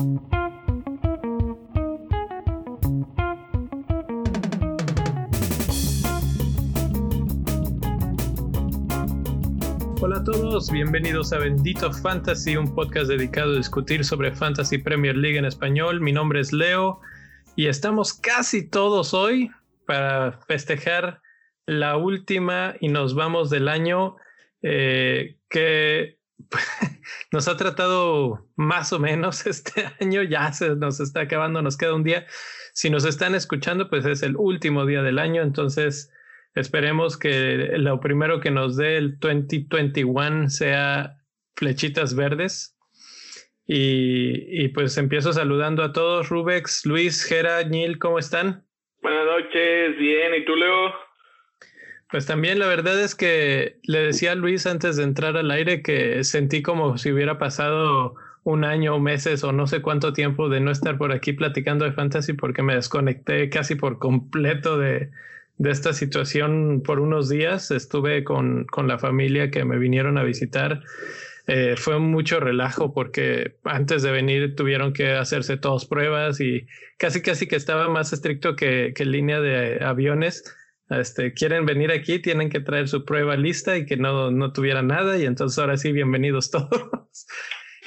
Hola a todos, bienvenidos a Bendito Fantasy, un podcast dedicado a discutir sobre Fantasy Premier League en español. Mi nombre es Leo y estamos casi todos hoy para festejar la última y nos vamos del año eh, que nos ha tratado más o menos este año, ya se nos está acabando, nos queda un día. Si nos están escuchando, pues es el último día del año, entonces esperemos que lo primero que nos dé el 2021 sea flechitas verdes. Y, y pues empiezo saludando a todos, Rubex, Luis, Gera, Nil, ¿cómo están? Buenas noches, bien, ¿y tú, Leo? Pues también la verdad es que le decía a Luis antes de entrar al aire que sentí como si hubiera pasado un año o meses o no sé cuánto tiempo de no estar por aquí platicando de fantasy porque me desconecté casi por completo de, de esta situación por unos días. Estuve con, con la familia que me vinieron a visitar. Eh, fue mucho relajo porque antes de venir tuvieron que hacerse todas pruebas y casi casi que estaba más estricto que, que línea de aviones este, quieren venir aquí, tienen que traer su prueba lista y que no, no tuviera nada. Y entonces ahora sí, bienvenidos todos.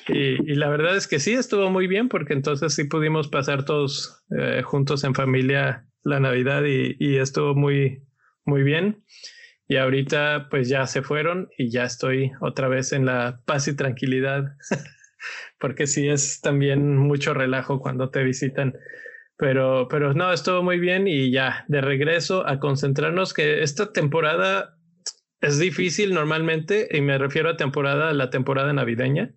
Y, y, la verdad es que sí, estuvo muy bien porque entonces sí pudimos pasar todos eh, juntos en familia la Navidad y, y, estuvo muy, muy bien. Y ahorita pues ya se fueron y ya estoy otra vez en la paz y tranquilidad. porque sí es también mucho relajo cuando te visitan. Pero, pero no, estuvo muy bien y ya, de regreso a concentrarnos que esta temporada es difícil normalmente, y me refiero a temporada, la temporada navideña.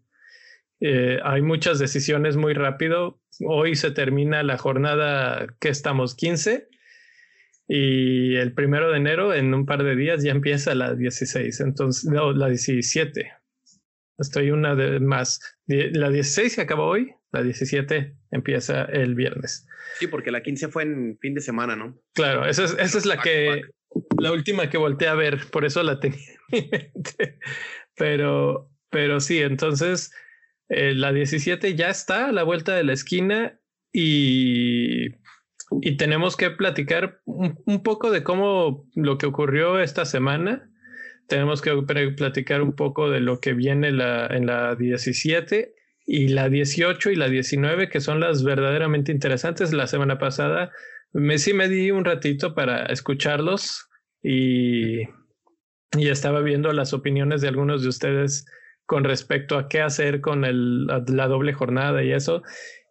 Eh, hay muchas decisiones muy rápido. Hoy se termina la jornada que estamos 15 y el primero de enero, en un par de días, ya empieza la 16, entonces, no, la 17. Estoy una de más. La 16 se acabó hoy, la 17 empieza el viernes. Sí, porque la 15 fue en fin de semana, ¿no? Claro, esa es, esa es la que, la última que volteé a ver, por eso la tenía en mi mente. Pero, pero sí, entonces eh, la 17 ya está a la vuelta de la esquina y, y tenemos que platicar un, un poco de cómo lo que ocurrió esta semana tenemos que platicar un poco de lo que viene la, en la 17 y la 18 y la 19, que son las verdaderamente interesantes. La semana pasada me sí me di un ratito para escucharlos y, y estaba viendo las opiniones de algunos de ustedes con respecto a qué hacer con el, la doble jornada y eso.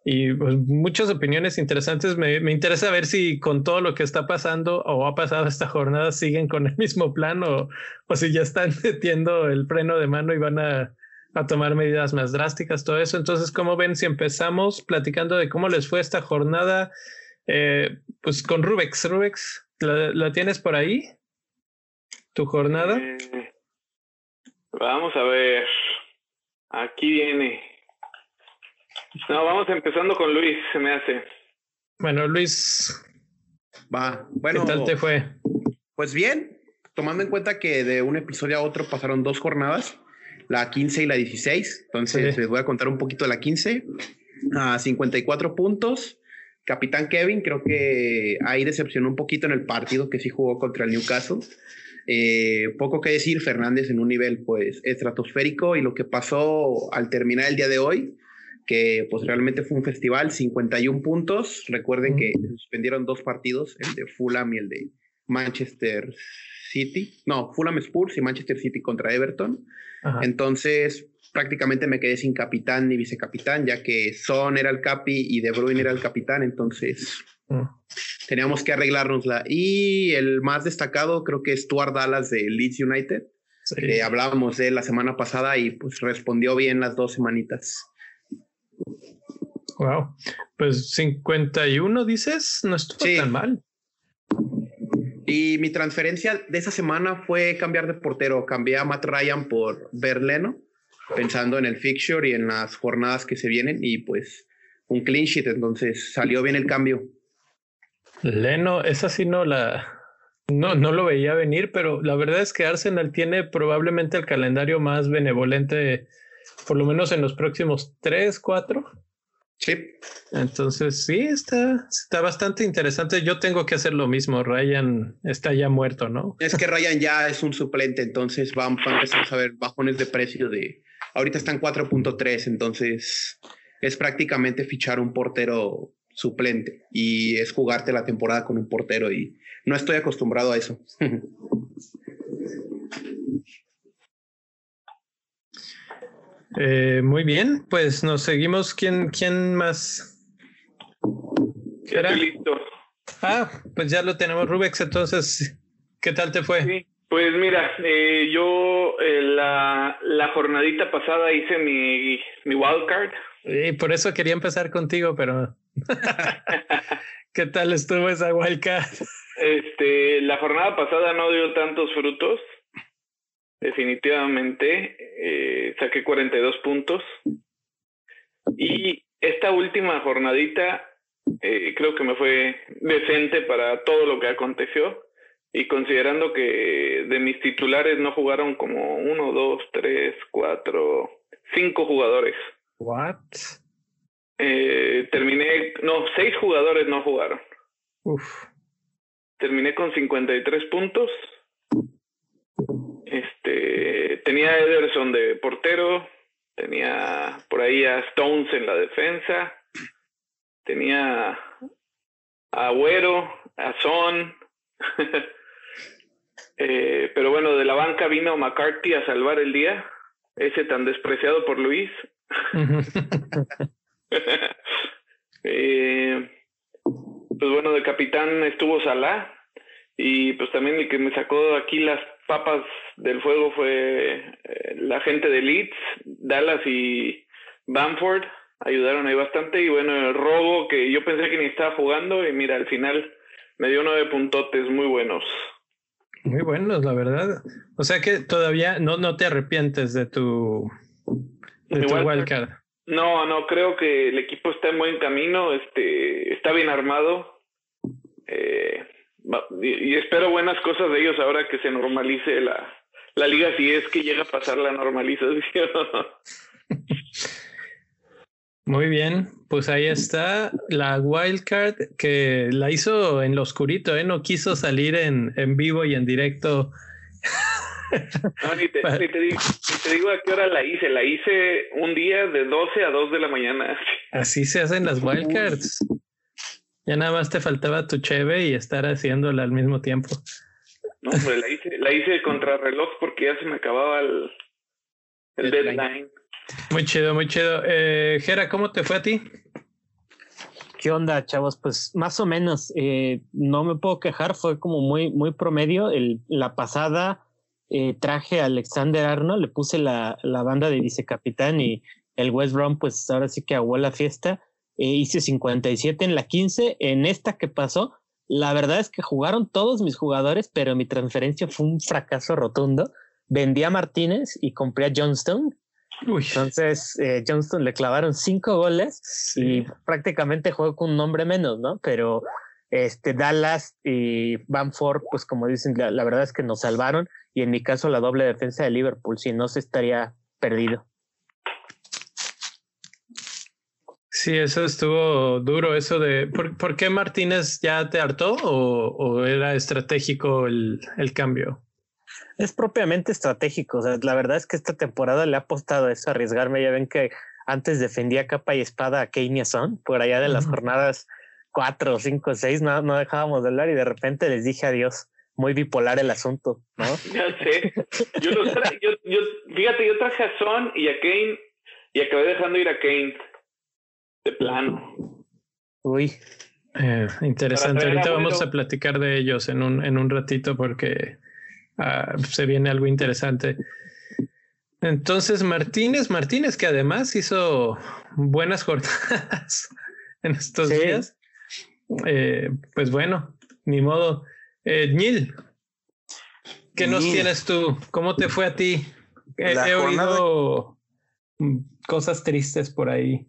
Y pues, muchas opiniones interesantes. Me, me, interesa ver si con todo lo que está pasando o ha pasado esta jornada siguen con el mismo plan o, o si ya están metiendo el freno de mano y van a, a tomar medidas más drásticas, todo eso. Entonces, ¿cómo ven si empezamos platicando de cómo les fue esta jornada? Eh, pues con Rubex. Rubex, ¿la, ¿la, tienes por ahí? ¿Tu jornada? Eh, vamos a ver. Aquí viene. No, vamos empezando con Luis, se me hace. Bueno, Luis. Va. Bueno, ¿Qué tal te fue? Pues bien, tomando en cuenta que de un episodio a otro pasaron dos jornadas la 15 y la 16. Entonces sí. les voy a contar un poquito de la 15. A 54 puntos. Capitán Kevin, creo que ahí decepcionó un poquito en el partido que sí jugó contra el Newcastle. Eh, poco que decir, Fernández en un nivel pues estratosférico y lo que pasó al terminar el día de hoy, que pues realmente fue un festival, 51 puntos. Recuerden que suspendieron dos partidos, el de Fulham y el de Manchester City. No, Fulham Spurs y Manchester City contra Everton. Ajá. Entonces, prácticamente me quedé sin capitán ni vicecapitán, ya que Son era el capi y De Bruyne era el capitán, entonces mm. teníamos que arreglárnosla. Y el más destacado creo que es Stuart Dallas de Leeds United. Sí. Eh, hablábamos de él la semana pasada y pues respondió bien las dos semanitas. Wow, pues 51 dices, no estuvo sí. tan mal. Y mi transferencia de esa semana fue cambiar de portero. Cambié a Matt Ryan por Berleno, pensando en el fixture y en las jornadas que se vienen. Y pues un clean sheet, entonces salió bien el cambio. Leno, esa sí no la. No, no lo veía venir, pero la verdad es que Arsenal tiene probablemente el calendario más benevolente, por lo menos en los próximos tres, cuatro. Sí. Entonces, sí, está, está bastante interesante. Yo tengo que hacer lo mismo. Ryan está ya muerto, ¿no? Es que Ryan ya es un suplente, entonces vamos a empezar a ver bajones de precio de. Ahorita están 4.3, entonces es prácticamente fichar un portero suplente y es jugarte la temporada con un portero y no estoy acostumbrado a eso. Eh, muy bien, pues nos seguimos. ¿Quién, quién más? Ya listo. Ah, pues ya lo tenemos, Rubex. Entonces, ¿qué tal te fue? Sí, pues mira, eh, yo eh, la, la, jornadita pasada hice mi, mi wildcard. Y por eso quería empezar contigo, pero ¿qué tal estuvo esa wildcard? Este, la jornada pasada no dio tantos frutos definitivamente. Eh, saqué 42 puntos. Y esta última jornadita eh, creo que me fue decente para todo lo que aconteció. Y considerando que de mis titulares no jugaron como uno, dos, tres, cuatro, cinco jugadores. What? Eh, terminé, no, seis jugadores no jugaron. Uf. Terminé con 53 puntos este, tenía a Ederson de portero, tenía por ahí a Stones en la defensa, tenía a Agüero, a Son. eh, pero bueno, de la banca vino McCarthy a salvar el día, ese tan despreciado por Luis. eh, pues bueno, de capitán estuvo Salah y pues también el que me sacó aquí las papas del fuego fue eh, la gente de Leeds, Dallas y Bamford ayudaron ahí bastante y bueno, el robo que yo pensé que ni estaba jugando y mira, al final me dio nueve puntotes muy buenos. Muy buenos, la verdad. O sea que todavía no, no te arrepientes de tu, de tu wildcard. No, no, creo que el equipo está en buen camino, este, está bien armado. Eh, y, espero buenas cosas de ellos ahora que se normalice la, la liga, si es que llega a pasar la normalización. Muy bien, pues ahí está la wildcard que la hizo en lo oscurito, ¿eh? no quiso salir en, en vivo y en directo. No, ni te, ni te, digo, te, digo, a qué hora la hice, la hice un día de 12 a 2 de la mañana. Así se hacen las wildcards. Ya nada más te faltaba tu cheve y estar haciéndola al mismo tiempo. No, pues la hice, la hice contra reloj porque ya se me acababa el, el deadline. Muy chido, muy chido. Eh, Jera, ¿cómo te fue a ti? ¿Qué onda, chavos? Pues más o menos, eh, no me puedo quejar, fue como muy, muy promedio. El, la pasada eh, traje a Alexander Arnold, le puse la, la banda de vicecapitán y el West Brom, pues ahora sí que aguó la fiesta. Eh, hice 57 en la 15. En esta que pasó, la verdad es que jugaron todos mis jugadores, pero mi transferencia fue un fracaso rotundo. Vendí a Martínez y compré a Johnston. Entonces, eh, Johnston le clavaron cinco goles y prácticamente juego con un nombre menos, ¿no? Pero este Dallas y Bamford, pues como dicen, la, la, verdad es que nos salvaron y en mi caso la doble defensa de Liverpool, si no se estaría perdido. Sí, eso estuvo duro, eso de... ¿Por, ¿por qué Martínez ya te hartó o, o era estratégico el, el, cambio? Es propiamente estratégico. O sea, la verdad es que esta temporada le ha apostado a eso, arriesgarme. Ya ven que antes defendía capa y espada a Kane Son, por allá de las uh -huh. jornadas cuatro, cinco, seis, no, no dejábamos de hablar y de repente les dije adiós. Muy bipolar el asunto, ¿no? Ya sé. Yo, los tra yo, yo, fíjate, yo traje a Son y a Kane y acabé dejando ir a Kane de plano. Uy. Eh, interesante. Ahorita vamos a platicar de ellos en un, en un ratito porque uh, se viene algo interesante. Entonces, Martínez, Martínez, que además hizo buenas jornadas en estos sí. días. Eh, pues bueno, ni modo. Eh, Nil, ¿qué Nil. nos tienes tú? ¿Cómo te fue a ti? He, he oído cosas tristes por ahí.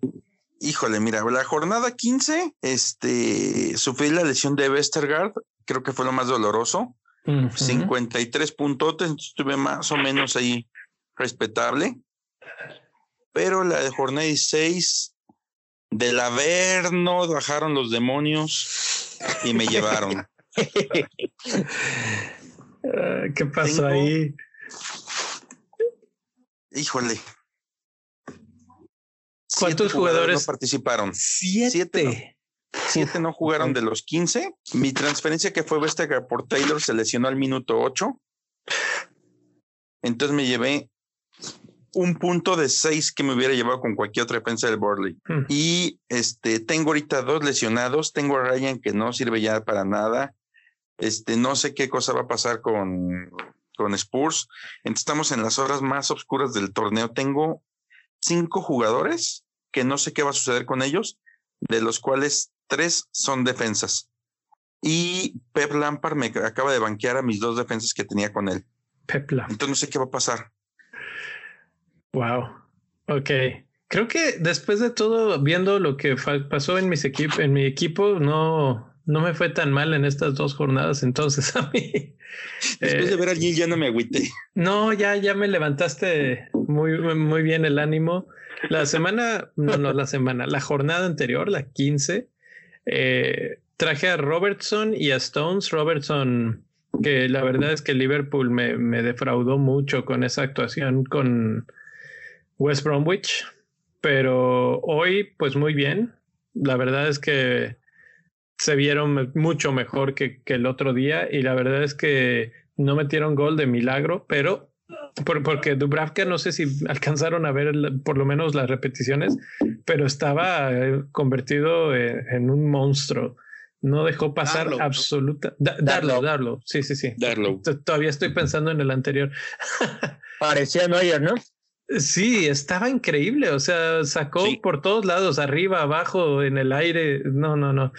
Híjole, mira, la jornada 15, este, sufrí la lesión de Westergaard, creo que fue lo más doloroso. Uh -huh. 53 puntotes, estuve más o menos ahí respetable. Pero la de jornada 16, Del Averno bajaron los demonios y me llevaron. Ah, ¿Qué pasó ahí? Híjole. ¿Cuántos jugadores? no participaron? Siete. Siete no, jugaron de los quince. Mi transferencia que fue Vestager por Taylor se lesionó al minuto ocho. Entonces me llevé un punto de seis que me hubiera llevado con cualquier otra defensa del Borley. Hmm. Y este, tengo ahorita dos lesionados. Tengo a Ryan que no sirve ya para nada. Este, no sé qué cosa va a pasar con, con Spurs. Entonces estamos en las horas más oscuras del torneo. Tengo cinco jugadores que no sé qué va a suceder con ellos, de los cuales tres son defensas. Y Pep Lampard me acaba de banquear a mis dos defensas que tenía con él. Pep Lampard. Entonces no sé qué va a pasar. Wow. Ok. Creo que después de todo, viendo lo que pasó en, mis en mi equipo, no, no me fue tan mal en estas dos jornadas, entonces a mí. Después de ver a Gil ya no me agüité. No, ya, ya me levantaste muy, muy bien el ánimo. La semana, no, no, la semana, la jornada anterior, la 15, eh, traje a Robertson y a Stones. Robertson, que la verdad es que Liverpool me, me defraudó mucho con esa actuación con West Bromwich, pero hoy, pues muy bien. La verdad es que se vieron mucho mejor que, el otro día y la verdad es que no metieron gol de milagro, pero porque Dubravka no sé si alcanzaron a ver por lo menos las repeticiones, pero estaba eh, convertido en, un monstruo. No dejó pasar absoluta. darlo, darlo. Sí, sí, sí. Darlo. Todavía estoy pensando en el anterior. Parecía Neuer, ¿no? Sí, estaba increíble. O sea, sacó por todos lados, arriba, abajo, en el aire. No, no, no.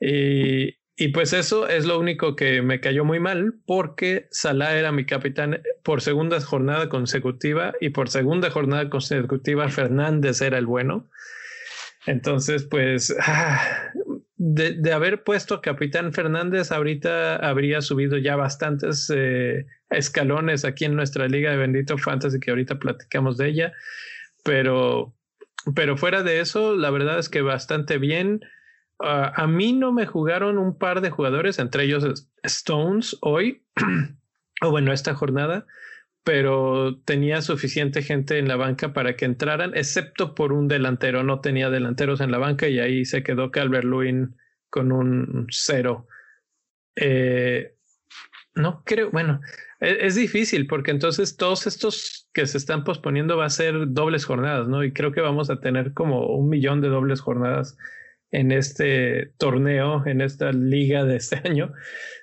Y, y, pues eso es lo único que me cayó muy mal porque Salah era mi capitán por segunda jornada consecutiva y por segunda jornada consecutiva Fernández era el bueno. Entonces, pues ah, de, haber puesto Capitán Fernández, ahorita habría subido ya bastantes eh, escalones aquí en nuestra liga de Bendito Fantasy, que ahorita platicamos de ella. Pero, pero fuera de eso, la verdad es que bastante bien. Ah, a mí no me jugaron un par de jugadores, entre ellos Stones hoy, o bueno, esta jornada, pero tenía suficiente gente en la banca para que entraran, excepto por un delantero. No tenía delanteros en la banca y ahí se quedó Calvert Lewin con un cero. Eh, no creo, bueno, es, es, difícil porque entonces todos estos que se están posponiendo va a ser dobles jornadas, ¿no? Y creo que vamos a tener como un millón de dobles jornadas en este torneo, en esta liga de este año.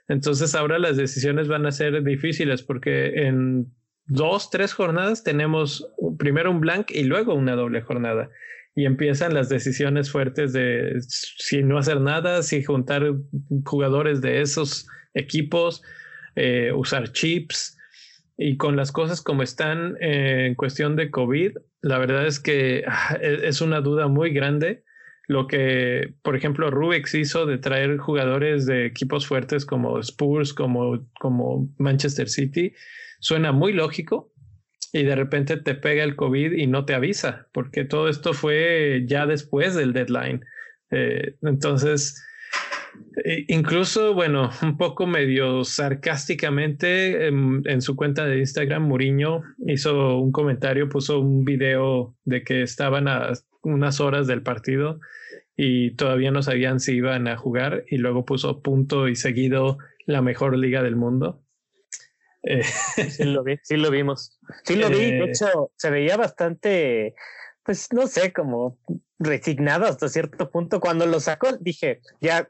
Entonces ahora las decisiones van a ser difíciles porque en dos, tres jornadas tenemos primero un blank y luego una doble jornada. Y empiezan las decisiones fuertes de si no hacer nada, si juntar jugadores de esos equipos, eh, usar chips. Y con las cosas como están eh, en cuestión de COVID, la verdad es que ah, e-, es una duda muy grande lo que, por ejemplo, Rubix hizo de traer jugadores de equipos fuertes como Spurs, como, como Manchester City, suena muy lógico y de repente te pega el COVID y no te avisa, porque todo esto fue ya después del deadline. Eh, entonces, e, incluso, bueno, un poco medio sarcásticamente en, en, su cuenta de Instagram, Muriño hizo un comentario, puso un video de que estaban a unas horas del partido y todavía no sabían si iban a jugar y luego puso punto y seguido la mejor liga del mundo. Eh, sí lo vi, sí lo vimos. Sí lo vi, de eh, hecho se veía bastante, pues no sé, como resignado hasta cierto punto. Cuando lo sacó dije, ya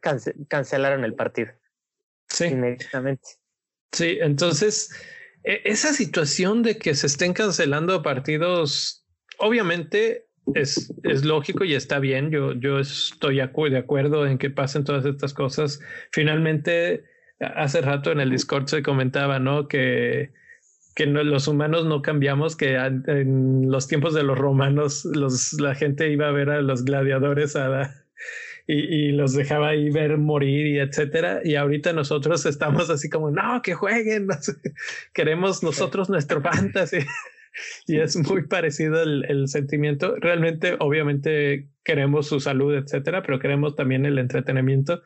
cancelaron el partido. Sí. Inmediatamente. Sí, entonces e, esa situación de que se estén cancelando partidos, obviamente es, es, lógico y está bien. Yo, yo estoy de acuerdo en que pasen todas estas cosas. Finalmente, hace rato en el Discord se comentaba, ¿no? Que, que los humanos no cambiamos, que en los tiempos de los romanos los, la gente iba a ver a los gladiadores a y, y, los dejaba ahí ver morir y etcétera. Y ahorita nosotros estamos así como, no, que jueguen, queremos nosotros nuestro fantasy. Y es muy parecido el, el, sentimiento. Realmente, obviamente, queremos su salud, etcétera, pero queremos también el entretenimiento.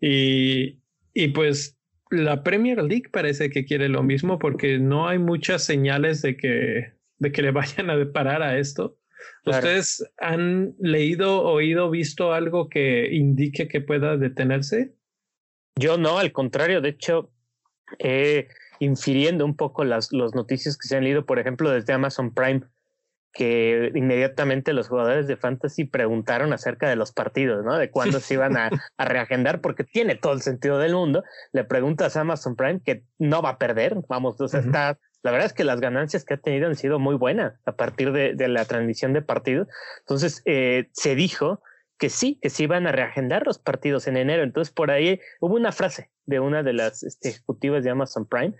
Y, y pues la Premier League parece que quiere lo mismo porque no hay muchas señales de que, de que le vayan a parar a esto. ¿Ustedes han leído, oído, visto algo que indique que pueda detenerse? Yo no, al contrario, de hecho, eh, infiriendo un poco las los noticias que se han leído, por ejemplo, desde Amazon Prime, que inmediatamente los jugadores de Fantasy preguntaron acerca de los partidos, ¿no? De cuándo se iban a, a, reagendar, porque tiene todo el sentido del mundo. Le preguntas a Amazon Prime que no va a perder, vamos, o sea, está la verdad es que las ganancias que ha tenido han sido muy buenas a partir de, de la transmisión de partidos. Entonces, eh, se dijo que sí, que sí iban a reagendar los partidos en enero. Entonces, por ahí hubo una frase de una de las este, ejecutivas de Amazon Prime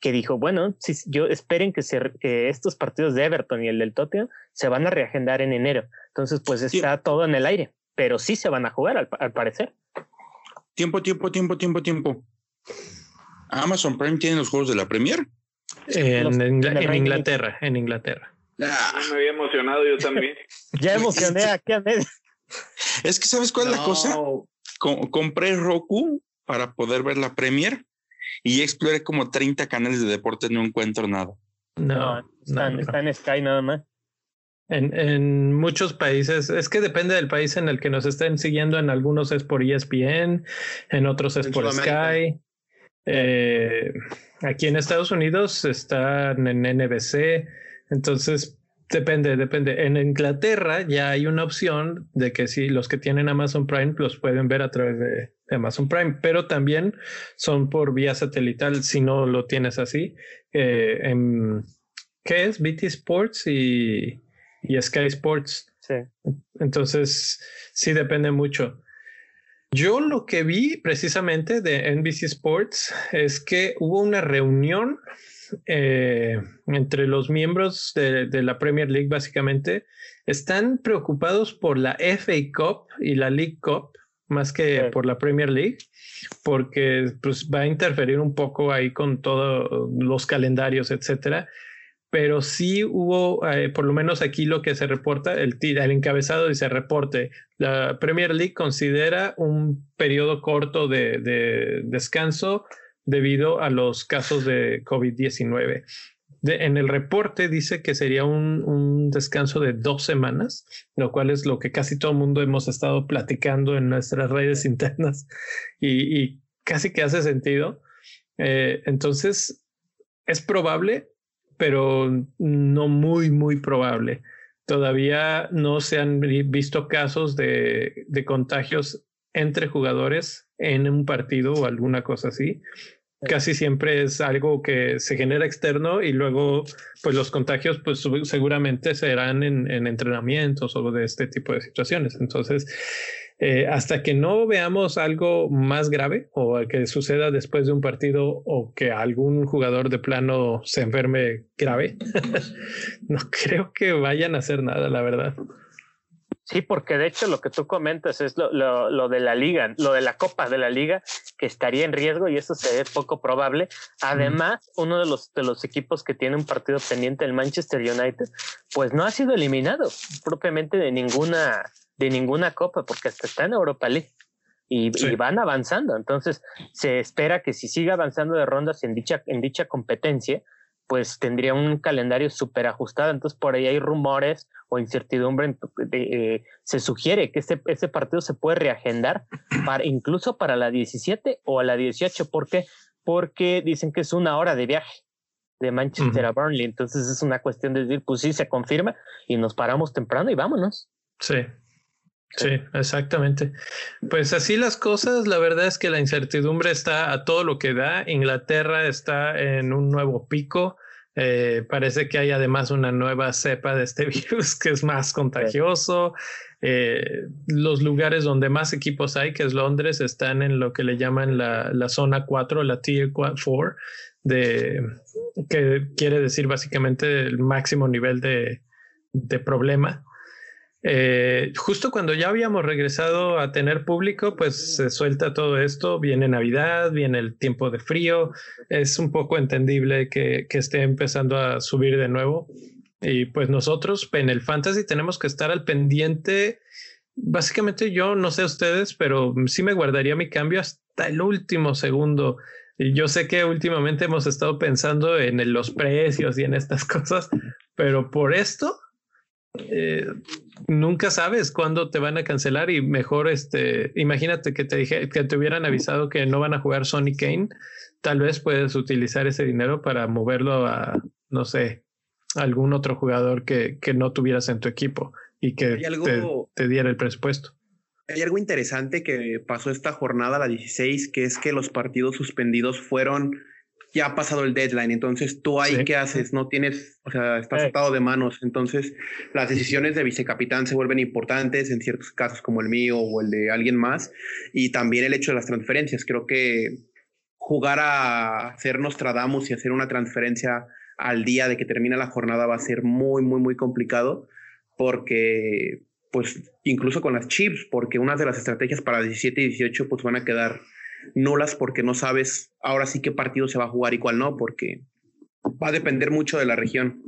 que dijo, bueno, si, yo esperen que, se, que estos partidos de Everton y el del Tottenham se van a reagendar en enero. Entonces, pues está todo en el aire, pero sí se van a jugar al, al parecer. Tiempo, tiempo, tiempo, tiempo, tiempo. Amazon Prime tiene los juegos de la Premier. En, Los, en, en Inglaterra, en Inglaterra. Ah. Me había emocionado yo también. ya emocioné aquí a medio. Es que, ¿sabes cuál es la cosa? Com compré Roku para poder ver la Premier y exploré como 30 canales de deportes, no encuentro nada. No, no está, no, está en Sky nada más. En, en, muchos países, es que depende del país en el que nos estén siguiendo, en algunos es por ESPN, en otros es en por Sky. Eh, aquí en Estados Unidos están en NBC, entonces depende, depende. En Inglaterra ya hay una opción de que si los que tienen Amazon Prime los pueden ver a través de, de Amazon Prime, pero también son por vía satelital si no lo tienes así. Eh, en, ¿Qué es? BT Sports y, y Sky Sports. Sí. Entonces, sí depende mucho. Yo lo que vi precisamente de NBC Sports es que hubo una reunión eh, entre los miembros de, de, la Premier League, básicamente. Están preocupados por la FA Cup y la League Cup más que sí. por la Premier League, porque pues, va a interferir un poco ahí con todos los calendarios, etcétera pero sí hubo, eh, por lo menos aquí lo que se reporta, el, el encabezado dice reporte, la Premier League considera un periodo corto de, de descanso debido a los casos de COVID-19. De, en el reporte dice que sería un, un, descanso de dos semanas, lo cual es lo que casi todo el mundo hemos estado platicando en nuestras redes internas y, y casi que hace sentido. Eh, entonces, es probable pero no muy, muy probable. Todavía no se han visto casos de, de contagios entre jugadores en un partido o alguna cosa así. Casi siempre es algo que se genera externo y luego, pues los contagios, pues seguramente serán en, en entrenamientos o de este tipo de situaciones. Entonces, eh, hasta que no veamos algo más grave o que suceda después de un partido o que algún jugador de plano se enferme grave, no creo que vayan a hacer nada, la verdad. Sí, porque de hecho lo que tú comentas es lo, lo, lo, de la liga, lo de la Copa de la Liga, que estaría en riesgo y eso se ve poco probable. Además, uno de los, de los equipos que tiene un partido pendiente, el Manchester United, pues no ha sido eliminado propiamente de ninguna, de ninguna copa porque hasta está en Europa League y, sí. y, van avanzando. Entonces se espera que si sigue avanzando de rondas en dicha, en dicha competencia, pues tendría un calendario súper ajustado. Entonces por ahí hay rumores o incertidumbre. Eh, se sugiere que ese, ese partido se puede reagendar para, incluso para la 17 o a la 18. ¿Por qué? Porque dicen que es una hora de viaje de Manchester uh -huh. a Burnley. Entonces es una cuestión de decir, pues sí, se confirma y nos paramos temprano y vámonos. Sí, Sí, exactamente. Pues así las cosas, la verdad es que la incertidumbre está a todo lo que da. Inglaterra está en un nuevo pico. Eh, parece que hay además una nueva cepa de este virus que es más contagioso. Eh, los lugares donde más equipos hay, que es Londres, están en lo que le llaman la, la zona 4, la Tier 4, de, que quiere decir básicamente el máximo nivel de, de problema. Eh, justo cuando ya habíamos regresado a tener público, pues se suelta todo esto, viene Navidad, viene el tiempo de frío, es un poco entendible que, que esté empezando a subir de nuevo. Y pues nosotros en el fantasy tenemos que estar al pendiente. Básicamente yo no sé ustedes, pero sí me guardaría mi cambio hasta el último segundo. Y yo sé que últimamente hemos estado pensando en los precios y en estas cosas, pero por esto eh, nunca sabes cuándo te van a cancelar y mejor este, imagínate que te dije que te hubieran avisado que no van a jugar Sonic Kane, tal vez puedes utilizar ese dinero para moverlo a, no sé, algún otro jugador que, que no tuvieras en tu equipo y que te, diera el presupuesto. Hay algo interesante que pasó esta jornada, la 16, que es que los partidos suspendidos fueron ya ha pasado el deadline, entonces tú ahí qué haces, no tienes, o sea, estás atado de manos, entonces las decisiones de vicecapitán se vuelven importantes en ciertos casos como el mío o el de alguien más, y también el hecho de las transferencias, creo que jugar a hacer Nostradamus y hacer una transferencia al día de que termina la jornada va a ser muy, muy, muy complicado, porque pues incluso con las chips, porque una de las estrategias para 17 y 18 pues van a quedar nulas porque no sabes ahora sí qué partido se va a jugar y cuál no, porque va a depender mucho de la región.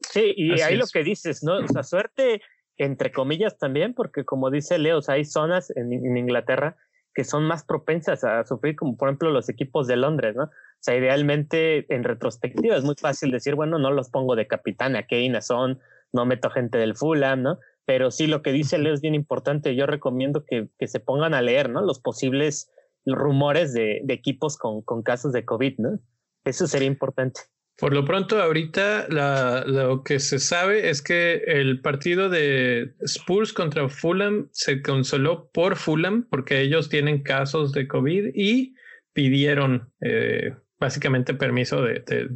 Sí, y ahí lo que dices, ¿no? O sea, suerte entre comillas también, porque como dice Leo, hay zonas en, Inglaterra que son más propensas a sufrir, como por ejemplo los equipos de Londres, ¿no? O sea, idealmente en retrospectiva es muy fácil decir, bueno, no los pongo de capitán a Kane, Son, no meto gente del Fulham, ¿no? Pero sí, lo que dice Leo es bien importante. Yo recomiendo que, que se pongan a leer, ¿no? Los posibles rumores de, equipos con, casos de COVID, ¿no? Eso sería importante. Por lo pronto, ahorita lo que se sabe es que el partido de Spurs contra Fulham se consoló por Fulham porque ellos tienen casos de COVID y pidieron eh, básicamente permiso de,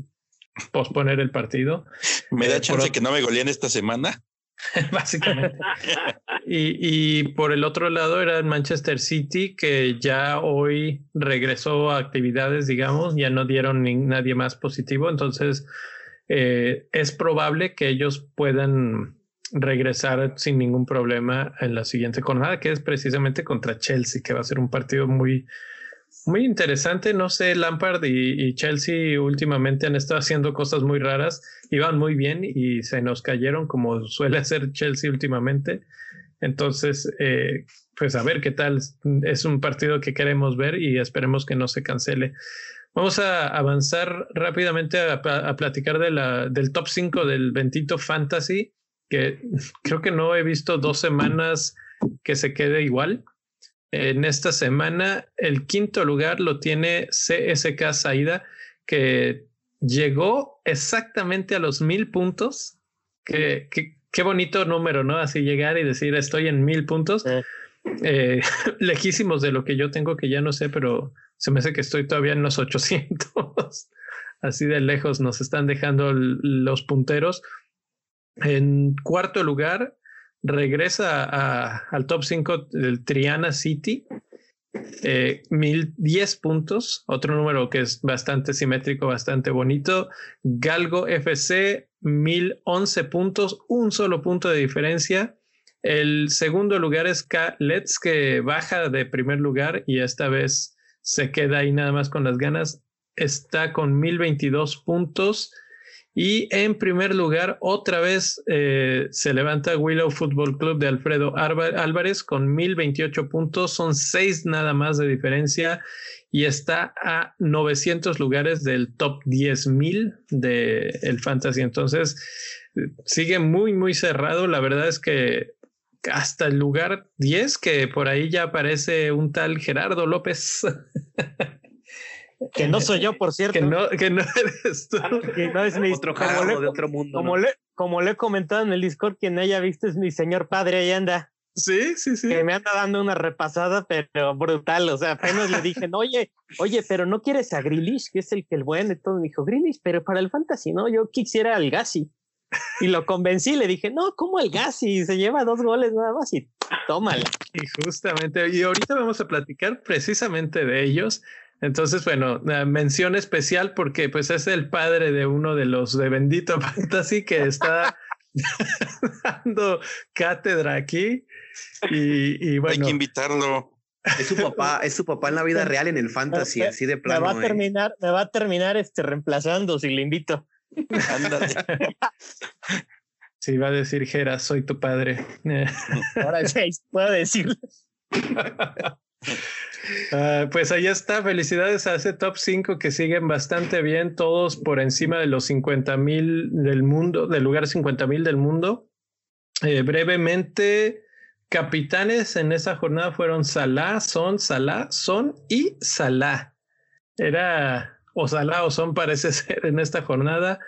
posponer el partido. ¿Me da eh, chance que no me goleen esta semana? básicamente. y, por el otro lado era el Manchester City, que ya hoy regresó a actividades, digamos, ya no dieron ni nadie más positivo, entonces eh, es probable que ellos puedan regresar sin ningún problema en la siguiente jornada, que es precisamente contra Chelsea, que va a ser un partido muy, muy interesante. No sé, Lampard y, Chelsea últimamente han estado haciendo cosas muy raras. Iban muy bien y se nos cayeron como suele hacer Chelsea últimamente. Entonces, eh, pues a ver qué tal. Es un partido que queremos ver y esperemos que no se cancele. Vamos a avanzar rápidamente a, a platicar de la, del top 5 del Bentito Fantasy, que creo que no he visto dos semanas que se quede igual. En esta semana, el quinto lugar lo tiene CSK Saida, que llegó exactamente a los mil puntos. Qué, qué, bonito número, ¿no? Así llegar y decir estoy en mil puntos. Eh, lejísimos de lo que yo tengo, que ya no sé, pero se me hace que estoy todavía en los 800. Así de lejos nos están dejando los punteros. En cuarto lugar, regresa al top 5 del Triana City. Eh, 1010 puntos, otro número que es bastante simétrico, bastante bonito. Galgo FC, 1011 puntos, un solo punto de diferencia. El segundo lugar es K Let's, que baja de primer lugar y esta vez se queda ahí nada más con las ganas. Está con 1022 puntos. Y en primer lugar, otra vez eh, se levanta Willow Football Club de Alfredo Álvarez con 1028 puntos, son seis nada más de diferencia y está a 900 lugares del top 10.000 del el Fantasy. Entonces, sigue muy, muy cerrado. La verdad es que hasta el lugar 10, que por ahí ya aparece un tal Gerardo López. Que no soy yo, por cierto. Que no, que no eres tú. Que no es mi otro como de otro mundo. Como, le, como le he comentado en el Discord, quien haya visto es mi señor padre, ahí anda. Sí, sí, sí. Que me anda dando una repasada, pero brutal. O sea, apenas le dije, no, oye, oye, pero no quieres a Grillish, que es el que el bueno y todo. Me dijo, Grillish, pero para el fantasy, no, yo quisiera al Gassi. Y lo convencí, le dije, no, ¿cómo el Gassi? Se lleva dos goles nada más y tómala. Y justamente, y ahorita vamos a platicar precisamente de ellos. Entonces, bueno, mención especial porque pues es el padre de uno de los de Bendito Fantasy que está dando cátedra aquí. Y, bueno. Hay que invitarlo. Es su papá, es su papá en la vida real en el fantasy, así de plano. Me va a terminar, me va a terminar este reemplazando si le invito. Ándale. Sí, va a decir Jera, soy tu padre. Ahora sí, puedo decirlo. Uh, pues ahí está. Felicidades a ese top 5 que siguen bastante bien, todos por encima de los 50 mil del mundo, del lugar 50 mil del mundo. Eh, brevemente, capitanes en esa jornada fueron Salah, Son, Salah, Son y Salah. Era o Salah o Son parece ser en esta jornada.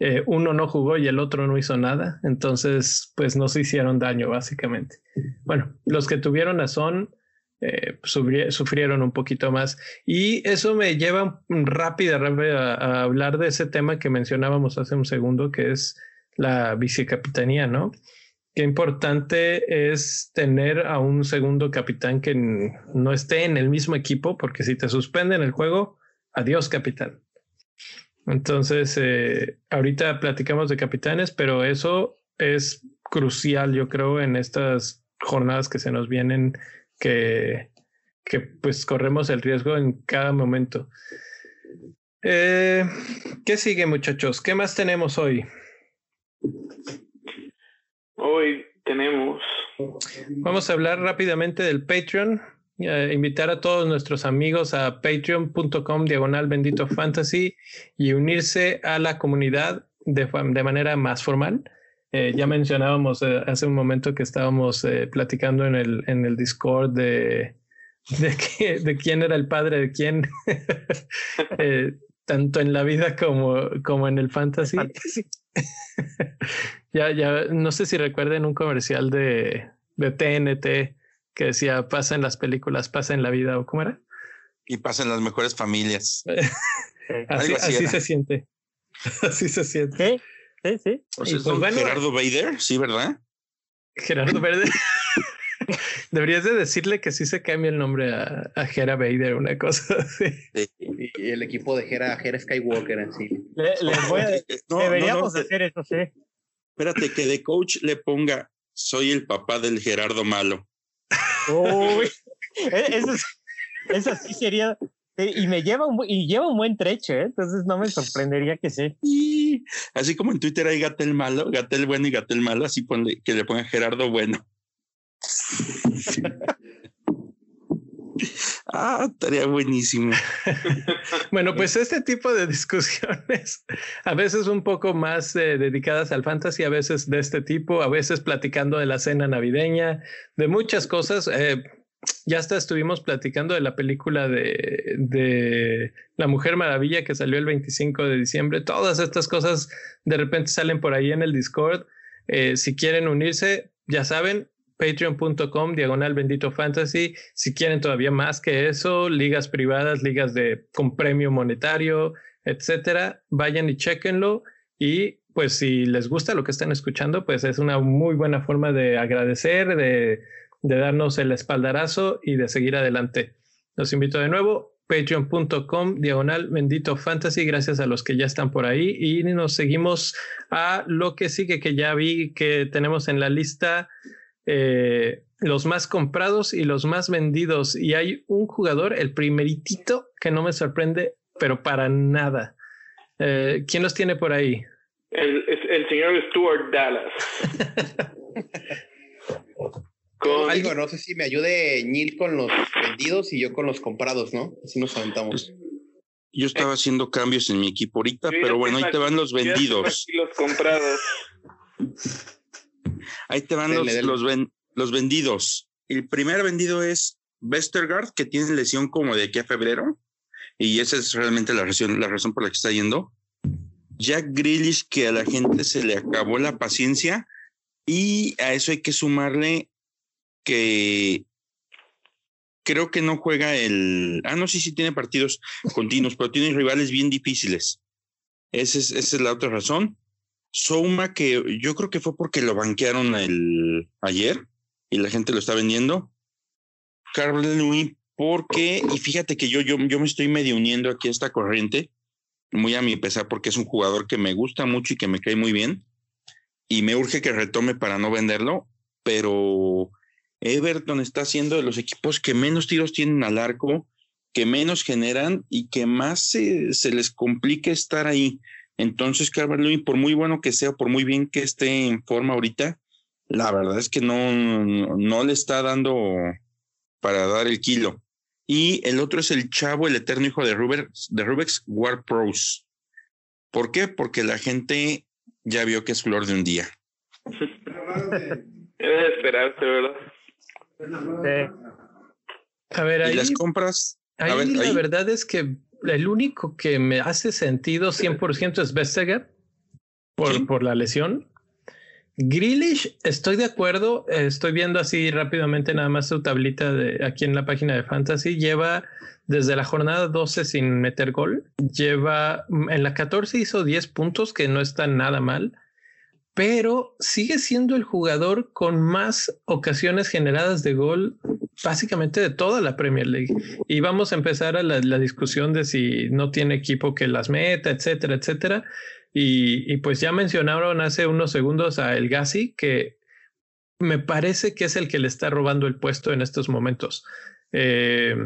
Eh, uno no jugó y el otro no hizo nada, entonces pues no se hicieron daño básicamente. Bueno, los que tuvieron a Son eh, sufrieron un poquito más. Y eso me lleva rápido, a, hablar de ese tema que mencionábamos hace un segundo, que es la vicecapitanía, ¿no? Qué importante es tener a un segundo capitán que no esté en el mismo equipo, porque si te suspenden el juego, adiós capitán. Entonces, eh, ahorita platicamos de capitanes, pero eso es crucial, yo creo, en estas jornadas que se nos vienen que, que pues corremos el riesgo en cada momento. Eh, ¿Qué sigue muchachos? ¿Qué más tenemos hoy? Hoy tenemos... Vamos a hablar rápidamente del Patreon. invitar a todos nuestros amigos a patreon.com diagonal bendito fantasy y unirse a la comunidad de, de manera más formal. Eh, ya mencionábamos eh, hace un momento que estábamos eh, platicando en el, en el Discord de, de, de quién era el padre de quién, tanto en la vida como, como en el fantasy. ya, ya, no sé si recuerden un comercial de, de TNT que decía pasa en las películas, pasa en la vida, o cómo era. Y pasa en las mejores familias. así, así, se siente. Así se siente. Sí, sí. O sea, pues Gerardo Vader, sí, ¿verdad? Gerardo Vader. Deberías de decirle que sí se cambie el nombre a, a Gera Vader, una cosa así. Y el equipo de Gera, Gera Skywalker, así. deberíamos hacer eso, sí. Espérate, que de coach le ponga, soy el papá del Gerardo malo. Uy, e, eso, eso sí sería y me lleva un, y lleva un buen trecho, ¿eh? entonces no me sorprendería que sí. así como en Twitter hay Gatel malo, Gatel bueno y Gatel malo, así ponle, que le ponga Gerardo bueno. ah, estaría buenísimo. bueno, pues este tipo de discusiones, a veces un poco más eh, dedicadas al fantasy, a veces de este tipo, a veces platicando de la cena navideña, de muchas cosas. Eh, ya hasta estuvimos platicando de la película de, La Mujer Maravilla que salió el 25 de diciembre. Todas estas cosas de repente salen por ahí en el Discord. Eh, si quieren unirse, ya saben, patreon.com diagonal bendito fantasy. Si quieren todavía más que eso, ligas privadas, ligas de con premio monetario, etcétera, vayan y chequenlo. Y pues si les gusta lo que están escuchando, pues es una muy buena forma de agradecer, de de darnos el espaldarazo y de seguir adelante. Los invito de nuevo, patreon.com, diagonal bendito fantasy, gracias a los que ya están por ahí y nos seguimos a lo que sigue, que ya vi que tenemos en la lista eh, los más comprados y los más vendidos y hay un jugador, el primeritito, que no me sorprende, pero para nada. Eh, ¿Quién los tiene por ahí? El, el señor Stuart Dallas. Algo, no sé si me ayude Neil con los vendidos y yo con los comprados, ¿no? Así nos aventamos. Yo estaba haciendo cambios en mi equipo ahorita, pero bueno, ahí te van los vendidos. Los comprados. Ahí te van los, Los, vendidos. El primer vendido es Westergaard, que tiene lesión como de aquí a febrero. Y esa es realmente la razón, la razón por la que está yendo. Jack Grealish, que a la gente se le acabó la paciencia. Y a eso hay que sumarle que creo que no juega el. Ah, no, sí, sí tiene partidos continuos, pero tiene rivales bien difíciles. Esa es, esa es la otra razón. Souma, que yo creo que fue porque lo banquearon el, ayer y la gente lo está vendiendo. Carl Louis, porque, y fíjate que yo, yo, yo me estoy medio uniendo aquí a esta corriente, muy a mi pesar, porque es un jugador que me gusta mucho y que me cae muy bien. Y me urge que retome para no venderlo, pero Everton está siendo de los equipos que menos tiros tienen al arco, que menos generan y que más se, les complica estar ahí. Entonces, Calvert Lewin, por muy bueno que sea, por muy bien que esté en forma ahorita, la verdad es que no, no, le está dando para dar el kilo. Y el otro es el chavo, el eterno hijo de Rubex, de War Pros. ¿Por qué? Porque la gente ya vio que es flor de un día. Debe esperarse, ¿verdad? A ver, ahí, ¿Y las compras? Ahí la verdad es que el único que me hace sentido 100% es Vestager por, por la lesión. Grealish, estoy de acuerdo. Estoy viendo así rápidamente nada más su tablita de aquí en la página de Fantasy. Lleva desde la jornada 12 sin meter gol. Lleva en la 14 hizo 10 puntos, que no está nada mal pero sigue siendo el jugador con más ocasiones generadas de gol básicamente de toda la Premier League. Y vamos a empezar a la, discusión de si no tiene equipo que las meta, etcétera, etcétera. Y, pues ya mencionaron hace unos segundos a El Gassi, que me parece que es el que le está robando el puesto en estos momentos. Eh,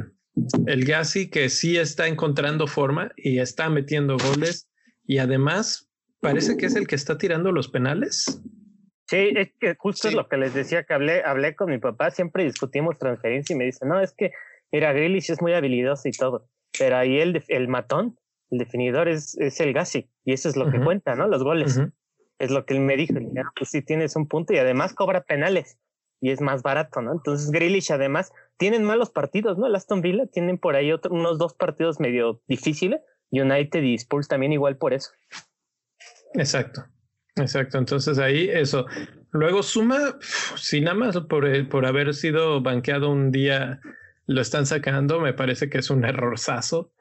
el Gassi que sí está encontrando forma y está metiendo goles y además parece que es el que está tirando los penales. Sí, es que justo es lo que les decía que hablé, hablé con mi papá, siempre discutimos transferencia y me dice, no, es que, mira, Grealish es muy habilidoso y todo, pero ahí el, el matón, el definidor es, es el Gassi y eso es lo que cuenta, ¿no? Los goles. Es lo que él me dijo. Ah, pues sí, tienes un punto y además cobra penales y es más barato, ¿no? Entonces Grealish además tienen malos partidos, ¿no? El Aston Villa tienen por ahí otro, unos dos partidos medio difíciles, United y Spurs también igual por eso. Exacto, exacto. Entonces ahí eso. Luego suma, si nada más por, por haber sido banqueado un día lo están sacando, me parece que es un errorzazo.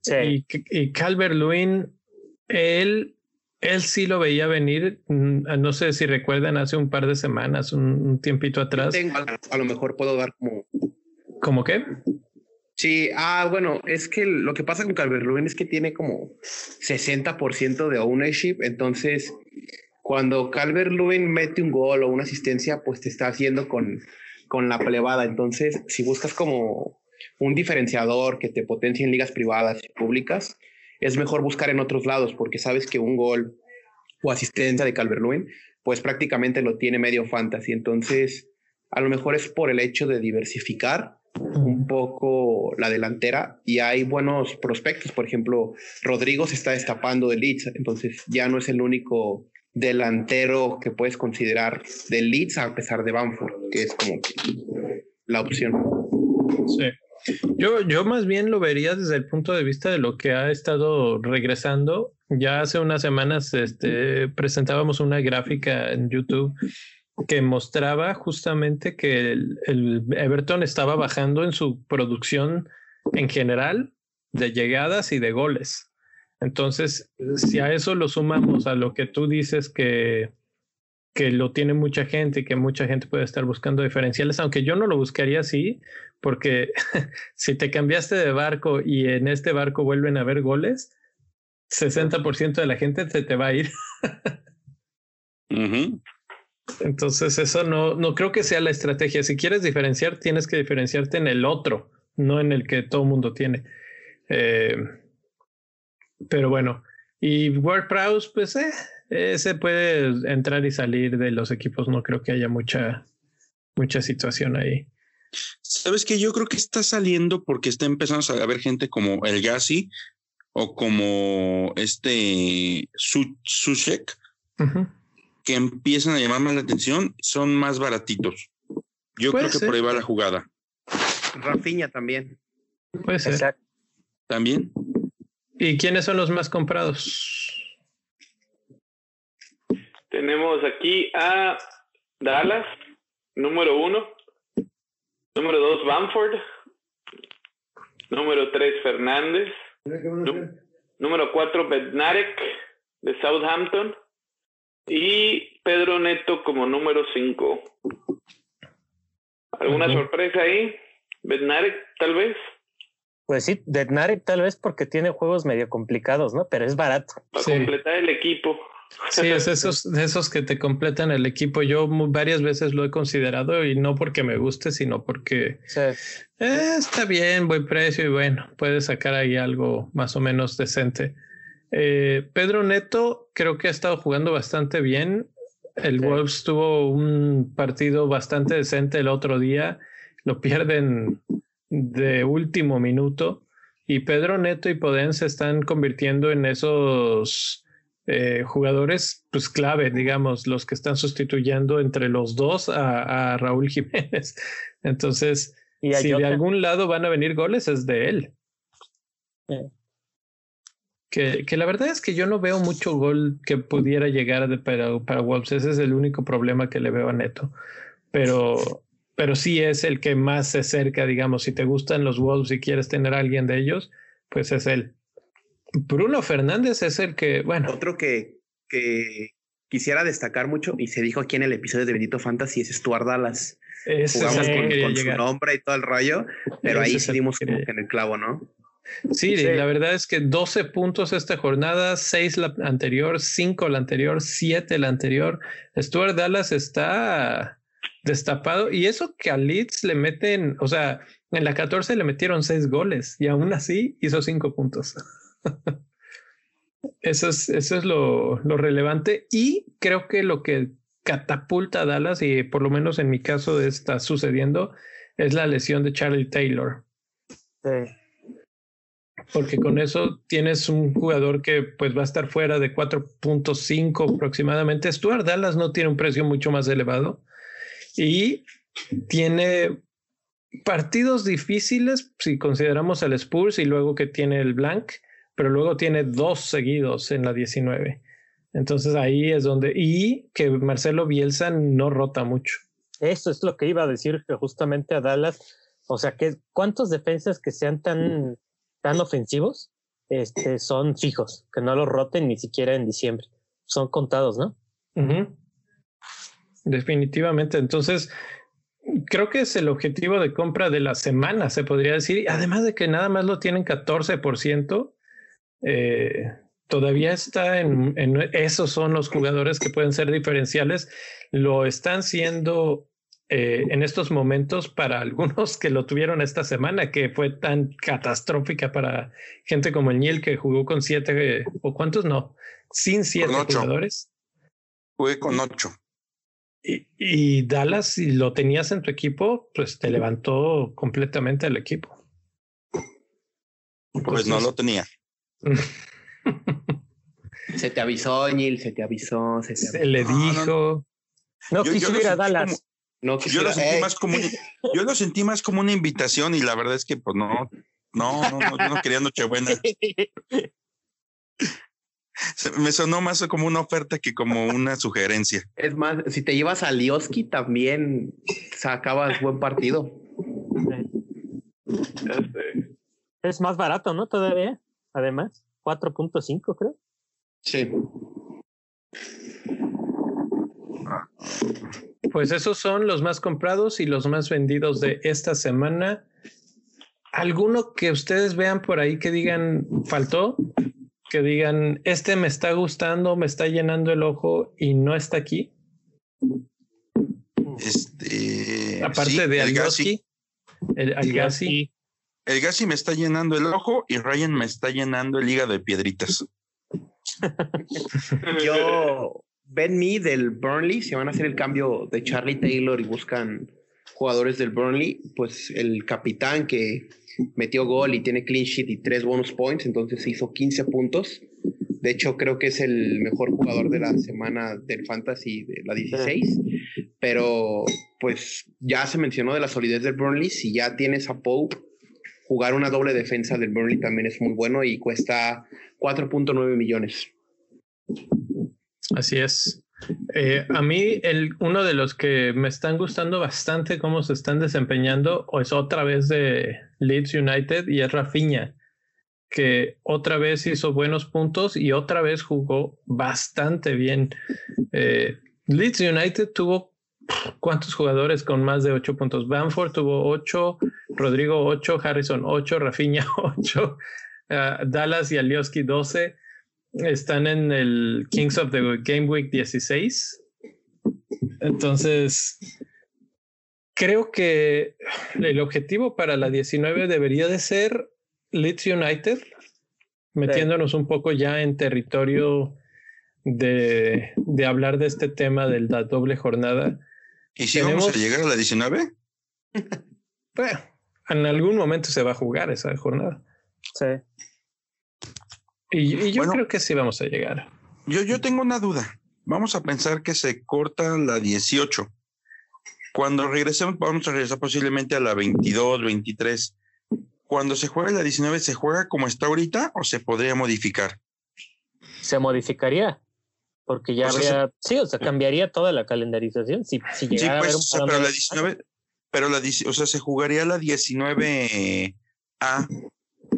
Sí. Y, y Calvert Lewin, él, él sí lo veía venir. Mm, no sé si recuerdan hace un par de semanas, un, tiempito atrás. a lo mejor puedo dar como. ¿Cómo qué? Sí, ah, bueno, es que lo que pasa con Calvert Lewin es que tiene como 60% de ownership, entonces cuando Calvert Lewin mete un gol o una asistencia, pues te está haciendo con, con la plebada, entonces si buscas como un diferenciador que te potencie en ligas privadas y públicas, es mejor buscar en otros lados porque sabes que un gol o asistencia de Calvert Lewin, pues prácticamente lo tiene medio fantasy, entonces a lo mejor es por el hecho de diversificar un poco la delantera y hay buenos prospectos. Por ejemplo, Rodrigo se está destapando de Leeds, entonces ya no es el único delantero que puedes considerar de Leeds a pesar de Bamford, que es como la opción. Sí. Yo, yo más bien lo vería desde el punto de vista de lo que ha estado regresando. Ya hace unas semanas este, presentábamos una gráfica en YouTube que mostraba justamente que el, Everton estaba bajando en su producción en general de llegadas y de goles. Entonces, si a eso lo sumamos a lo que tú dices que, que lo tiene mucha gente y que mucha gente puede estar buscando diferenciales, aunque yo no lo buscaría así, porque si te cambiaste de barco y en este barco vuelven a haber goles, 60% de la gente se te va a ir. Entonces, eso no, no creo que sea la estrategia. Si quieres diferenciar, tienes que diferenciarte en el otro, no en el que todo mundo tiene. Eh, pero bueno, y WordPress, pues eh, ese puede entrar y salir de los equipos. No creo que haya mucha, mucha situación ahí. Sabes que yo creo que está saliendo porque está empezando a haber gente como el Gassi o como este Sushek, que empiezan a llamar más la atención son más baratitos. Yo creo que por ahí va la jugada. Rafiña también. Puede ser. También. ¿Y quiénes son los más comprados? Tenemos aquí a Dallas, número uno. Número dos, Bamford. Número tres, Fernández. número cuatro, Bednarek, de Southampton. Y Pedro Neto como número 5. ¿Alguna sorpresa ahí? ¿Bednarek tal vez? Pues sí, Bednarek tal vez porque tiene juegos medio complicados, ¿no? Pero es barato. Para completar el equipo. Sí, es esos, esos que te completan el equipo. Yo varias veces lo he considerado y no porque me guste, sino porque eh, está bien, buen precio y bueno, puedes sacar ahí algo más o menos decente. Eh, Pedro Neto creo que ha estado jugando bastante bien. El Wolves tuvo un partido bastante decente el otro día. Lo pierden de último minuto. Y Pedro Neto y Podén se están convirtiendo en esos eh, jugadores pues clave, digamos, los que están sustituyendo entre los dos a, Raúl Jiménez. Entonces, si de algún lado van a venir goles, es de él. Que, que, la verdad es que yo no veo mucho gol que pudiera llegar de, para, para Wolves. Ese es el único problema que le veo a Neto. Pero, pero sí es el que más se acerca, digamos. Si te gustan los Wolves y quieres tener a alguien de ellos, pues es él. Bruno Fernández es el que, bueno. Otro que, que quisiera destacar mucho, y se dijo aquí en el episodio de Benito Fantasy, es Stuart Dallas. Jugamos con, su nombre y todo el rollo, pero ahí sí dimos como que en el clavo, ¿no? Sí, la verdad es que 12 puntos esta jornada, 6 la anterior, 5 la anterior, 7 la anterior. Stuart Dallas está destapado y eso que a Leeds le meten, o sea, en la 14 le metieron 6 goles y aún así hizo 5 puntos. eso es, eso es lo, lo, relevante y creo que lo que catapulta a Dallas y por lo menos en mi caso está sucediendo es la lesión de Charlie Taylor. Porque con eso tienes un jugador que pues va a estar fuera de 4.5 aproximadamente. Stuart Dallas no tiene un precio mucho más elevado y tiene partidos difíciles si consideramos el Spurs y luego que tiene el Blank pero luego tiene dos seguidos en la 19. Entonces ahí es donde, y que Marcelo Bielsa no rota mucho. Eso es lo que iba a decir justamente a Dallas. O sea, que cuántos defensas que sean tan, tan ofensivos este, son fijos, que no los roten ni siquiera en diciembre. Son contados, ¿no? Definitivamente. Entonces, creo que es el objetivo de compra de la semana, se podría decir. Además de que nada más lo tienen 14%, eh, todavía está en, esos son los jugadores que pueden ser diferenciales. Lo están siendo eh, en estos momentos para algunos que lo tuvieron esta semana, que fue tan catastrófica para gente como el Niel que jugó con siete o cuántos no, sin siete jugadores. Jugué con ocho. Y, y, Dallas, si lo tenías en tu equipo, pues te levantó completamente el equipo. pues no lo tenía. se te avisó, Neil, se te avisó, se, se le dijo. No, yo, ir a Dallas. No yo, lo sentí más como, yo lo sentí más como una invitación y la verdad es que pues no, no, no, no yo no quería Nochebuena. Me sonó más como una oferta que como una sugerencia. Es más, si te llevas a Lioski también sacabas buen partido. Es más barato, ¿no? Todavía además, 4.5 creo. Sí. Pues esos son los más comprados y los más vendidos de esta semana. ¿Alguno que ustedes vean por ahí que digan faltó? Que digan, este me está gustando, me está llenando el ojo y no está aquí. Este. Aparte de Algassi. El Algassi. El Gassi me está llenando el ojo y Ryan me está llenando el hígado de piedritas. Yo, Ben Me del Burnley, si van a hacer el cambio de Charlie Taylor y buscan jugadores del Burnley, pues el capitán que metió gol y tiene clean sheet y tres bonus points, entonces hizo 15 puntos. De hecho, creo que es el mejor jugador de la semana del Fantasy de la 16. Pero, pues, ya se mencionó de la solidez del Burnley. Si ya tienes a Pope jugar una doble defensa del Burnley también es muy bueno y cuesta 4.9 millones. Así es. Eh, a mí, el, uno de los que me están gustando bastante cómo se están desempeñando es otra vez de Leeds United y es Rafinha, que otra vez hizo buenos puntos y otra vez jugó bastante bien. Eh, Leeds United tuvo ¿Cuántos jugadores con más de ocho puntos? Bamford tuvo ocho, Rodrigo ocho, Harrison ocho, Rafinha ocho, uh, Dallas y Alioski 12. Están en el Kings of the Game Week 16. Entonces, creo que el objetivo para la 19 debería de ser Leeds United metiéndonos un poco ya en territorio de, de, hablar de este tema de la doble jornada. ¿Y si vamos a llegar a la 19? bueno, en algún momento se va a jugar esa jornada. Sí. Y, yo creo que sí vamos a llegar. Yo, yo tengo una duda. Vamos a pensar que se corta la 18. Cuando regresemos, vamos a regresar posiblemente a la 22, 23. Cuando se juega la 19, ¿se juega como está ahorita o se podría modificar? Se modificaría, porque ya habría, sí, o sea, cambiaría toda la calendarización. Si, si llegara a pues, pero la 19, pero la, o sea, se jugaría la 19A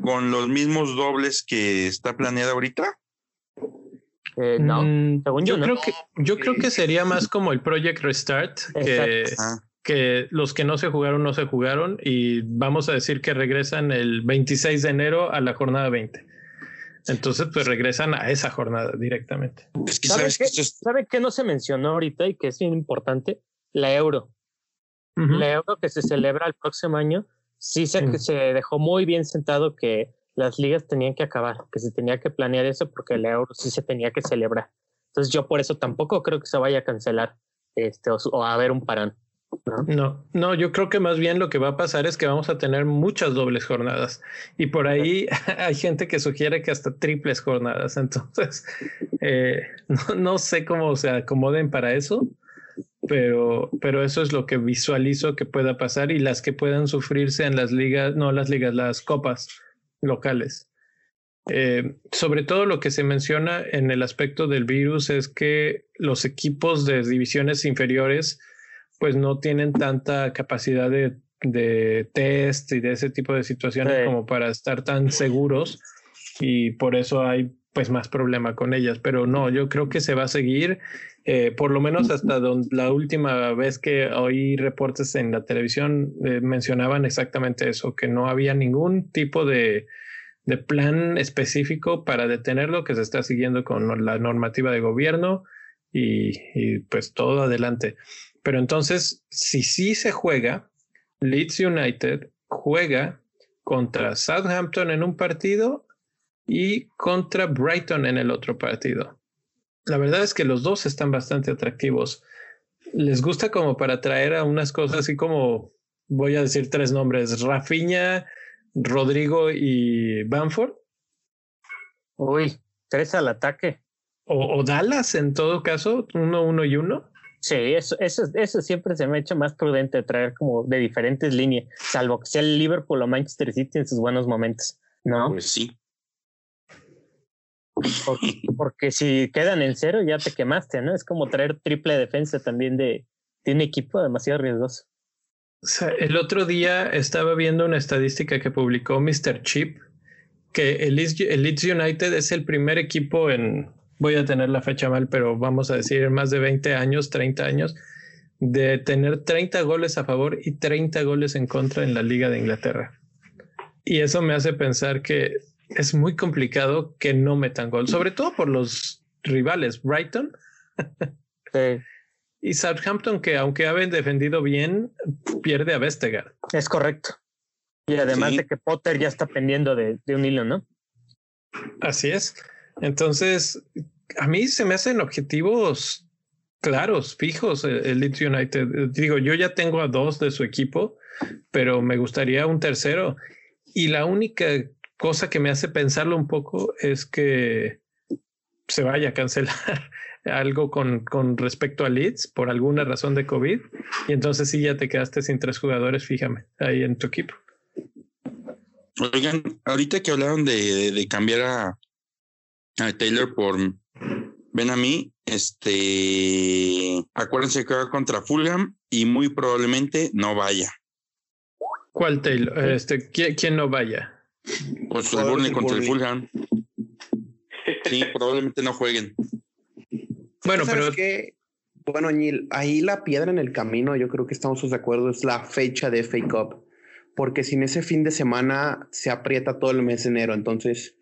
con los mismos dobles que está planeada ahorita. Eh, no, mm, según yo, creo que yo creo que sería más como el Project Restart que, que, los que no se jugaron no se jugaron y vamos a decir que regresan el 26 de enero a la jornada 20. Entonces, pues regresan a esa jornada directamente. ¿Sabe, qué, qué no se mencionó ahorita y que es importante? La euro. La euro que se celebra el próximo año, sí se, se dejó muy bien sentado que las ligas tenían que acabar, que se tenía que planear eso porque el euro sí se tenía que celebrar. Entonces yo por eso tampoco creo que se vaya a cancelar este, o, a haber un parán. ¿no? ¿no? yo creo que más bien lo que va a pasar es que vamos a tener muchas dobles jornadas y por ahí hay gente que sugiere que hasta triples jornadas. Entonces, eh, no, no, sé cómo se acomoden para eso, pero, pero eso es lo que visualizo que pueda pasar y las que puedan sufrirse en las ligas, no las ligas, las copas locales. Eh, sobre todo lo que se menciona en el aspecto del virus es que los equipos de divisiones inferiores pues no tienen tanta capacidad de, de test y de ese tipo de situaciones como para estar tan seguros y por eso hay pues más problema con ellas. Pero no, yo creo que se va a seguir, eh, por lo menos hasta donde, la última vez que oí reportes en la televisión eh, mencionaban exactamente eso, que no había ningún tipo de, de plan específico para detenerlo, que se está siguiendo con la normativa de gobierno y, y pues todo adelante. Pero entonces, si sí se juega, Leeds United juega contra Southampton en un partido y contra Brighton en el otro partido. La verdad es que los dos están bastante atractivos. Les gusta como para traer a unas cosas así como, voy a decir tres nombres, Rafinha, Rodrigo y Banford. Uy, tres al ataque. O, Dallas en todo caso, uno, uno y uno. Sí, eso, eso, eso siempre se me ha hecho más prudente traer como de diferentes líneas, salvo que sea el Liverpool o Manchester City en sus buenos momentos, ¿no? Pues sí. Porque, si quedan en cero ya te quemaste, ¿no? Es como traer triple defensa también de, de un equipo demasiado riesgoso. el otro día estaba viendo una estadística que publicó Mr. Chip, que el Leeds United es el primer equipo en, voy a tener la fecha mal, pero vamos a decir más de 20 años, 30 años, de tener 30 goles a favor y 30 goles en contra en la Liga de Inglaterra. Y eso me hace pensar que es muy complicado que no metan gol, sobre todo por los rivales, Brighton y Southampton, que aunque habían defendido bien, pierde a Vestergaard. Es correcto. Y además de que Potter ya está pendiendo de, un hilo, ¿no? Así es. Entonces, a mí se me hacen objetivos claros, fijos, el Leeds United. Digo, yo ya tengo a dos de su equipo, pero me gustaría un tercero. Y la única cosa que me hace pensarlo un poco es que se vaya a cancelar algo con, con respecto a Leeds por alguna razón de COVID. Y entonces sí ya te quedaste sin tres jugadores, fíjame, ahí en tu equipo. Oigan, ahorita que hablaron de, de cambiar a, a, Taylor por ven a mí, este, acuérdense que va contra Fulham y muy probablemente no vaya. ¿Cuál Taylor? Este, quién no vaya? Pues el Burnley contra el Fulham. Sí, probablemente no jueguen. Bueno, pero que, bueno, ahí la piedra en el camino, yo creo que estamos de acuerdo, es la fecha de FA Cup. Porque sin ese fin de semana se aprieta todo el mes de enero. Entonces,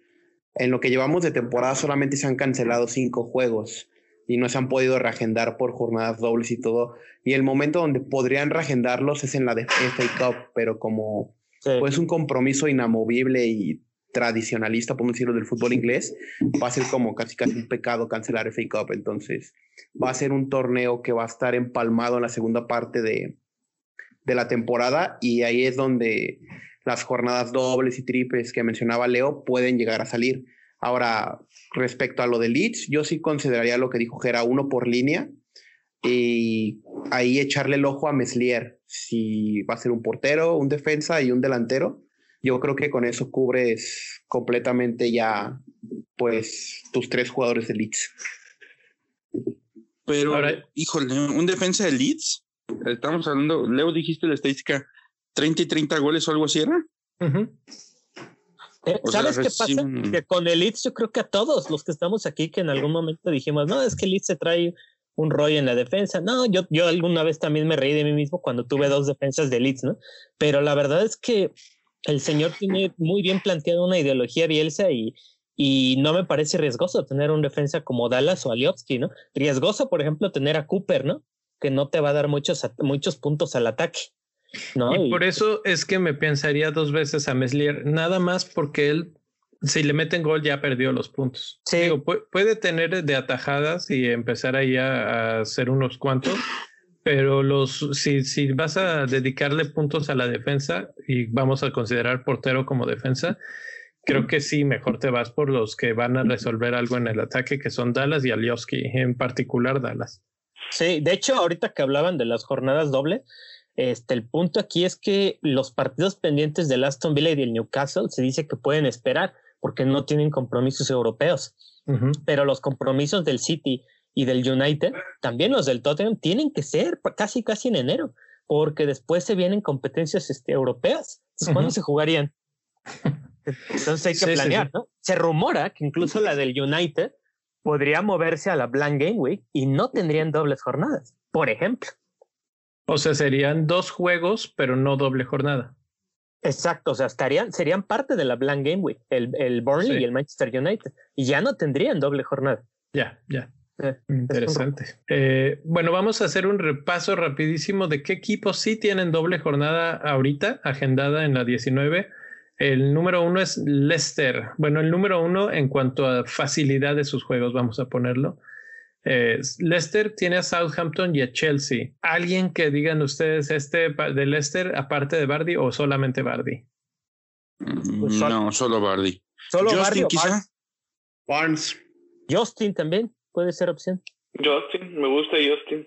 en lo que llevamos de temporada solamente se han cancelado cinco juegos y no se han podido reagendar por jornadas dobles y todo. Y el momento donde podrían reagendarlos es en la de FA Cup, pero como pues un compromiso inamovible y tradicionalista, podemos decirlo, del fútbol inglés, va a ser como casi casi un pecado cancelar FA Cup. Entonces, va a ser un torneo que va a estar empalmado en la segunda parte de, de la temporada y ahí es donde las jornadas dobles y triples que mencionaba Leo pueden llegar a salir. Ahora, respecto a lo de Leeds, yo sí consideraría lo que dijo Gera, uno por línea y ahí echarle el ojo a Meslier, si va a ser un portero, un defensa y un delantero. Yo creo que con eso cubres completamente ya, pues, tus tres jugadores de Leeds. Pero, híjole, un defensa de Leeds, estamos hablando, Leo, dijiste la estadística, 30 y 30 goles o algo así, ¿era? Eh, ¿Sabes qué pasa? Que con el Leeds yo creo que a todos los que estamos aquí que en algún momento dijimos, no, es que el Leeds se trae un rollo en la defensa. No, yo, yo alguna vez también me reí de mí mismo cuando tuve dos defensas de Leeds, ¿no? Pero la verdad es que el señor tiene muy bien planteado una ideología Bielsa y, y no me parece riesgoso tener un defensa como Dallas o Aliovsky, ¿no? Riesgoso, por ejemplo, tener a Cooper, ¿no? Que no te va a dar muchos, muchos puntos al ataque. ¿no? Y, por eso es que me pensaría dos veces a Meslier, nada más porque él si le meten gol ya perdió los puntos. Sí. puede tener de atajadas y empezar ahí a, hacer unos cuantos, pero los si, si vas a dedicarle puntos a la defensa y vamos a considerar portero como defensa, creo que sí, mejor te vas por los que van a resolver algo en el ataque, que son Dallas y Alioski, en particular Dallas. Sí, de hecho, ahorita que hablaban de las jornadas doble, este, el punto aquí es que los partidos pendientes del Aston Villa y del Newcastle se dice que pueden esperar porque no tienen compromisos europeos. Pero los compromisos del City y del United, también los del Tottenham, tienen que ser casi casi en enero, porque después se vienen competencias este, europeas. ¿cuándo se jugarían? Entonces hay que planear, ¿no? Se rumora que incluso la del United podría moverse a la Blank Game Week y no tendrían dobles jornadas, por ejemplo. O sea, serían dos juegos, pero no doble jornada. Exacto, o sea, estarían, serían parte de la Blank Game Week, el, el Burnley y el Manchester United, y ya no tendrían doble jornada. Ya, ya. Eh, Interesante. Eh, bueno, vamos a hacer un repaso rapidísimo de qué equipos sí tienen doble jornada ahorita, agendada en la 19. El número uno es Leicester. Bueno, el número uno en cuanto a facilidad de sus juegos, vamos a ponerlo. Eh, Leicester tiene a Southampton y a Chelsea. ¿Alguien que digan ustedes este de Leicester aparte de Bardi o solamente Bardi? Pues no, solo Bardi. Solo Justin, quizá. Barnes. Justin también puede ser opción. Justin, me gusta Justin.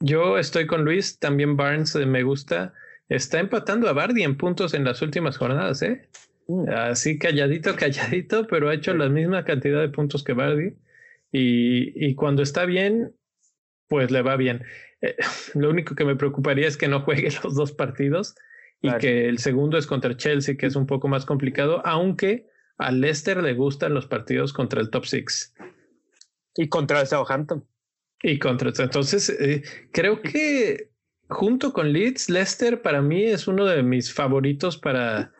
Yo estoy con Luis, también Barnes eh, me gusta. Está empatando a Bardi en puntos en las últimas jornadas, ¿eh? Mm. Así calladito, calladito, pero ha hecho la misma cantidad de puntos que Bardi. Y, cuando está bien, pues le va bien. Eh, lo único que me preocuparía es que no juegue los dos partidos y que el segundo es contra Chelsea, que es un poco más complicado, aunque a Leicester le gustan los partidos contra el top six. Y contra el Southampton. Y contra. Entonces, eh, creo que junto con Leeds, Leicester para mí es uno de mis favoritos para,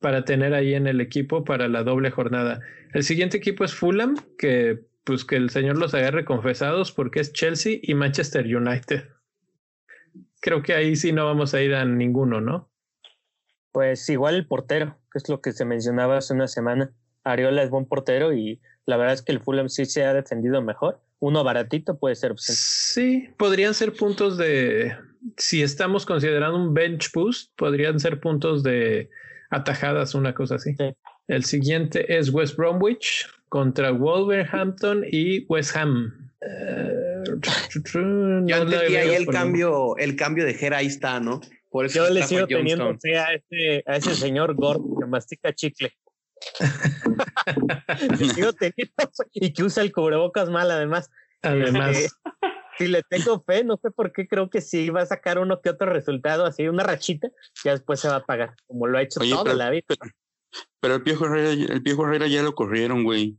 para tener ahí en el equipo para la doble jornada. El siguiente equipo es Fulham, que pues que el Señor los agarre confesados porque es Chelsea y Manchester United. Creo que ahí sí no vamos a ir a ninguno, ¿no? Pues igual el portero, que es lo que se mencionaba hace una semana. Ariola es buen portero y la verdad es que el Fulham sí se ha defendido mejor. Uno baratito puede ser opción. Sí, podrían ser puntos de, si estamos considerando un bench boost, podrían ser puntos de atajadas, una cosa así. El siguiente es West Bromwich, contra Wolverhampton y West Ham. Yo ahí el cambio, el cambio de Jera, ahí está, ¿no? Por eso Yo le sigo teniendo fe a, este, a ese señor Gord que mastica chicle. sigo teniendo y que usa el cubrebocas mal, además. Además. Eh, si le tengo fe, no sé por qué creo que sí va a sacar uno que otro resultado, así una rachita, ya después se va a pagar, como lo ha hecho toda la vida. Pero el Piojo Herrera, el Piojo Herrera ya lo corrieron, güey.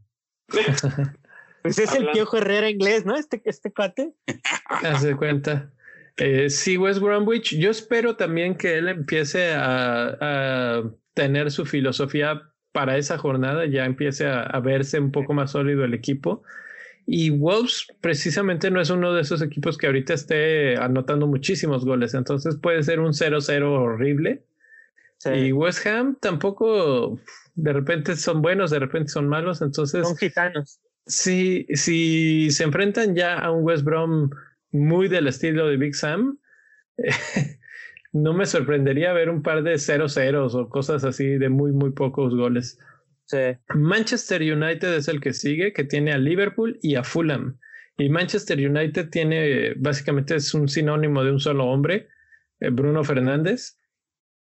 pues es el Piojo Herrera inglés, ¿no? Este, este cuate. Hace cuenta. Eh, sí, West Bromwich, yo espero también que él empiece a, tener su filosofía para esa jornada, ya empiece a, a, verse un poco más sólido el equipo. Y Wolves precisamente no es uno de esos equipos que ahorita esté anotando muchísimos goles, entonces puede ser un 0-0 horrible Y West Ham tampoco, de repente son buenos, de repente son malos, entonces... Son gitanos. Si, si se enfrentan ya a un West Brom muy del estilo de Big Sam, no me sorprendería ver un par de 0-0 o cosas así de muy, muy pocos goles. Manchester United es el que sigue, que tiene a Liverpool y a Fulham. Y Manchester United tiene, básicamente es un sinónimo de un solo hombre, eh, Bruno Fernández,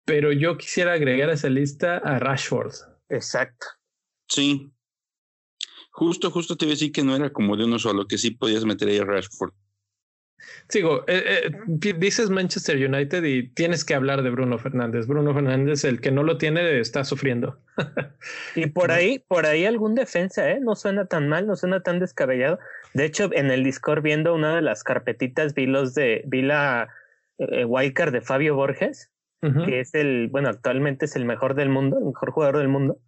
pero yo quisiera agregar a esa lista a Rashford. Exacto. Sí. Justo, justo te iba a decir que no era como de uno solo, que sí podías meter ahí a Rashford. Sigo, eh, eh, dices Manchester United y tienes que hablar de Bruno Fernández. Bruno Fernández, el que no lo tiene, está sufriendo. y por ahí, por ahí algún defensa, ¿eh? No suena tan mal, no suena tan descabellado. De hecho, en el Discord viendo una de las carpetitas vi los de, vi la eh, wildcard de Fabio Borges, que es el, bueno, actualmente es el mejor del mundo, el mejor jugador del mundo.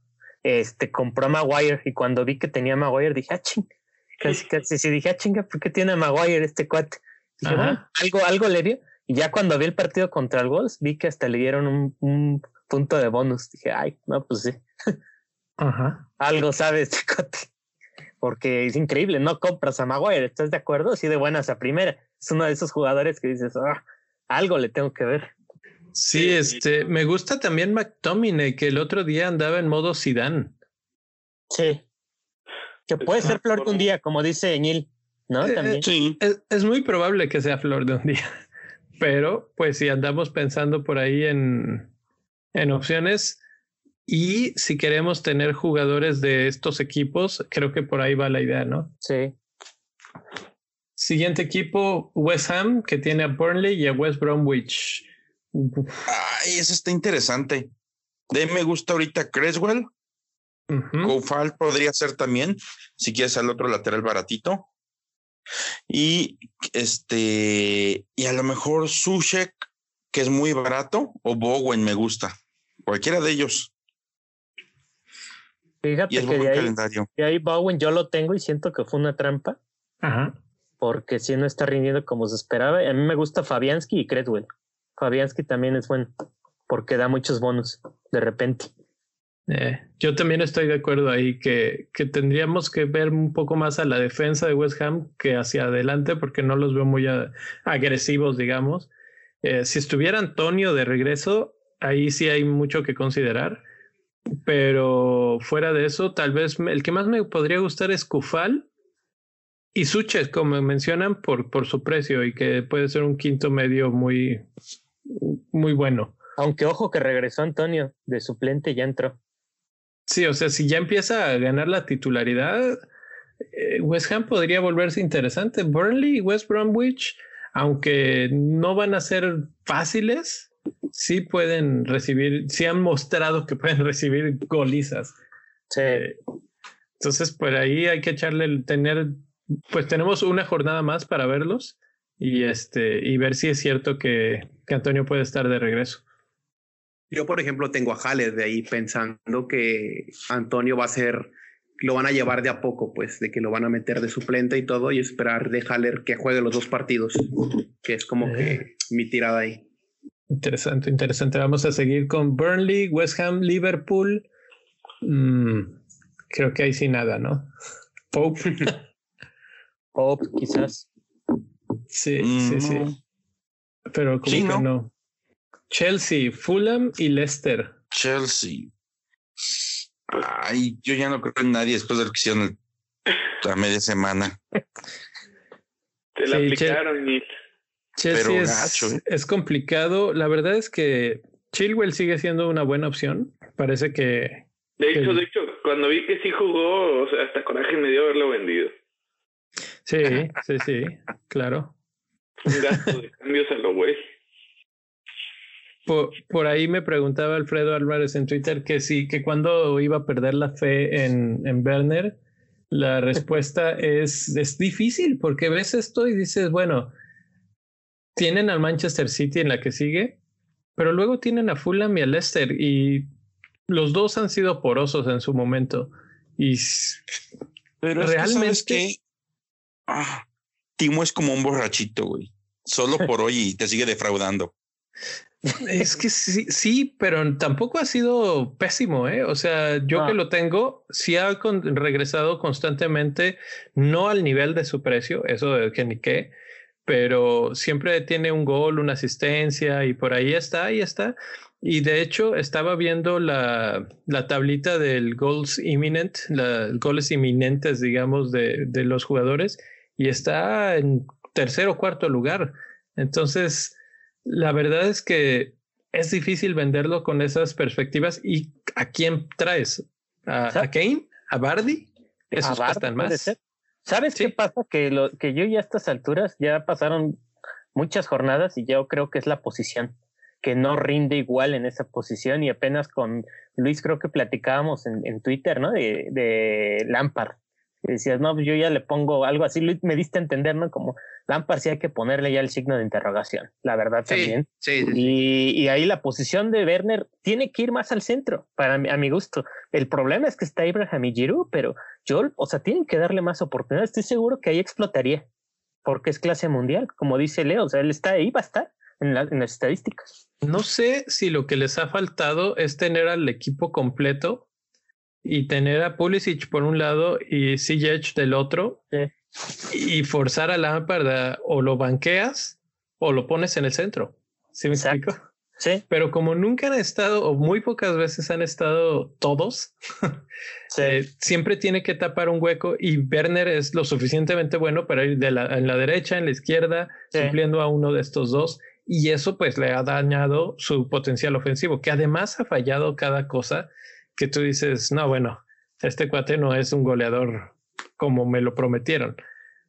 Este compró a Maguire y cuando vi que tenía a Maguire dije, ah, ching, casi, casi, sí, dije, ah, chinga, ¿por qué tiene a Maguire este cuate? algo, algo le dio. Y ya cuando vi el partido contra el Wolves, vi que hasta le dieron un, un punto de bonus. Dije, ay, no, pues sí. Ajá. Algo sabe este cote. Porque es increíble, no compras a Maguire, ¿estás de acuerdo? Así de buenas a primera. Es uno de esos jugadores que dices, ah, algo le tengo que ver. Sí, este, me gusta también McTominay, que el otro día andaba en modo Sidán. Sí. Que puede ser flor de un día, como dice Eñil. ¿no? Eh, También. Sí. Es, muy probable que sea flor de un día, pero pues si andamos pensando por ahí en, en opciones y si queremos tener jugadores de estos equipos, creo que por ahí va la idea, ¿no? Sí. Siguiente equipo, West Ham, que tiene a Burnley y a West Bromwich. Ay, eso está interesante. De me gusta ahorita Creswell. Uh podría ser también, si quieres al otro lateral baratito. Y este, y a lo mejor Sushek, que es muy barato, o Bowen me gusta. Cualquiera de ellos. Fíjate que de ahí, ahí, Bowen yo lo tengo y siento que fue una trampa. Ajá. Porque si no está rindiendo como se esperaba. A mí me gusta Fabianski y Credwell. Fabianski también es bueno porque da muchos bonos de repente. Eh, yo también estoy de acuerdo ahí que, que, tendríamos que ver un poco más a la defensa de West Ham que hacia adelante porque no los veo muy agresivos, digamos. Eh, si estuviera Antonio de regreso, ahí sí hay mucho que considerar. Pero fuera de eso, tal vez el que más me podría gustar es Kufal y Suches, como mencionan, por, por su precio y que puede ser un quinto medio muy, muy bueno. Aunque ojo que regresó Antonio de suplente, ya entró. Sí, o sea, si ya empieza a ganar la titularidad, eh, West Ham podría volverse interesante. Burnley y West Bromwich, aunque no van a ser fáciles, sí pueden recibir, sí han mostrado que pueden recibir golizas. Sí. Eh, entonces, por ahí hay que echarle, tener, pues tenemos una jornada más para verlos y este, y ver si es cierto que, que Antonio puede estar de regreso. Yo, por ejemplo, tengo a Haller de ahí pensando que Antonio va a ser, lo van a llevar de a poco, pues, de que lo van a meter de suplente y todo, y esperar de Haller que juegue los dos partidos, que es como que eh. mi tirada ahí. Interesante, interesante. Vamos a seguir con Burnley, West Ham, Liverpool. Mm, creo que ahí sí nada, ¿no? Pope. Pope, quizás. Sí, sí, sí. Mm. Pero como que no. Chelsea, Fulham y Leicester. Chelsea. Ay, yo ya no creo en nadie después de lo que hicieron la media semana. Te la aplicaron, Chelsea es, ¿eh? es, complicado. La verdad es que Chilwell sigue siendo una buena opción. Parece que. De hecho, de hecho, cuando vi que sí jugó, o sea, hasta coraje me dio haberlo vendido. Sí, sí, sí, claro. Un gasto de cambios a lo güey. Por, ahí me preguntaba Alfredo Álvarez en Twitter que sí, que cuando iba a perder la fe en, en Werner, la respuesta es, es difícil porque ves esto y dices, bueno, tienen al Manchester City en la que sigue, pero luego tienen a Fulham y a Leicester y los dos han sido porosos en su momento. Y pero realmente... que, ah, Timo es como un borrachito, güey. Solo por hoy y te sigue defraudando. Es que sí, sí, pero tampoco ha sido pésimo, ¿eh? O sea, yo que lo tengo, sí ha regresado constantemente, no al nivel de su precio, eso de que ni qué, pero siempre tiene un gol, una asistencia y por ahí está, ahí está. Y de hecho, estaba viendo la, la tablita del goals imminent, los goles inminentes, digamos, de, de los jugadores, y está en tercer o cuarto lugar. Entonces, la verdad es que es difícil venderlo con esas perspectivas. ¿Y a quién traes? ¿A, Kane? ¿A Bardi? Esos cuestan más. ¿Sabes qué pasa? Que, lo, que yo ya a estas alturas ya pasaron muchas jornadas y yo creo que es la posición, que no rinde igual en esa posición y apenas con Luis creo que platicábamos en, en Twitter, ¿no? De, de Lampard. Y decías, no, pues yo ya le pongo algo así, Luis me diste a entender, ¿no? Como Lampard sí hay que ponerle ya el signo de interrogación, la verdad también. Sí, y, y, ahí la posición de Werner tiene que ir más al centro, para a mi gusto. El problema es que está Ibrahim y Giroud, pero yo, o sea, tienen que darle más oportunidades. Estoy seguro que ahí explotaría, porque es clase mundial, como dice Leo, o sea, él está ahí, va a estar en, en las estadísticas. No sé si lo que les ha faltado es tener al equipo completo y tener a Pulisic por un lado y Ziyech del otro y forzar a Lampard o lo banqueas o lo pones en el centro. ¿Sí me explico? Sí. Pero como nunca han estado o muy pocas veces han estado todos, eh, siempre tiene que tapar un hueco y Werner es lo suficientemente bueno para ir de la, en la derecha, en la izquierda, supliendo a uno de estos dos. Y eso pues le ha dañado su potencial ofensivo, que además ha fallado cada cosa que tú dices, no, bueno, este cuate no es un goleador como me lo prometieron.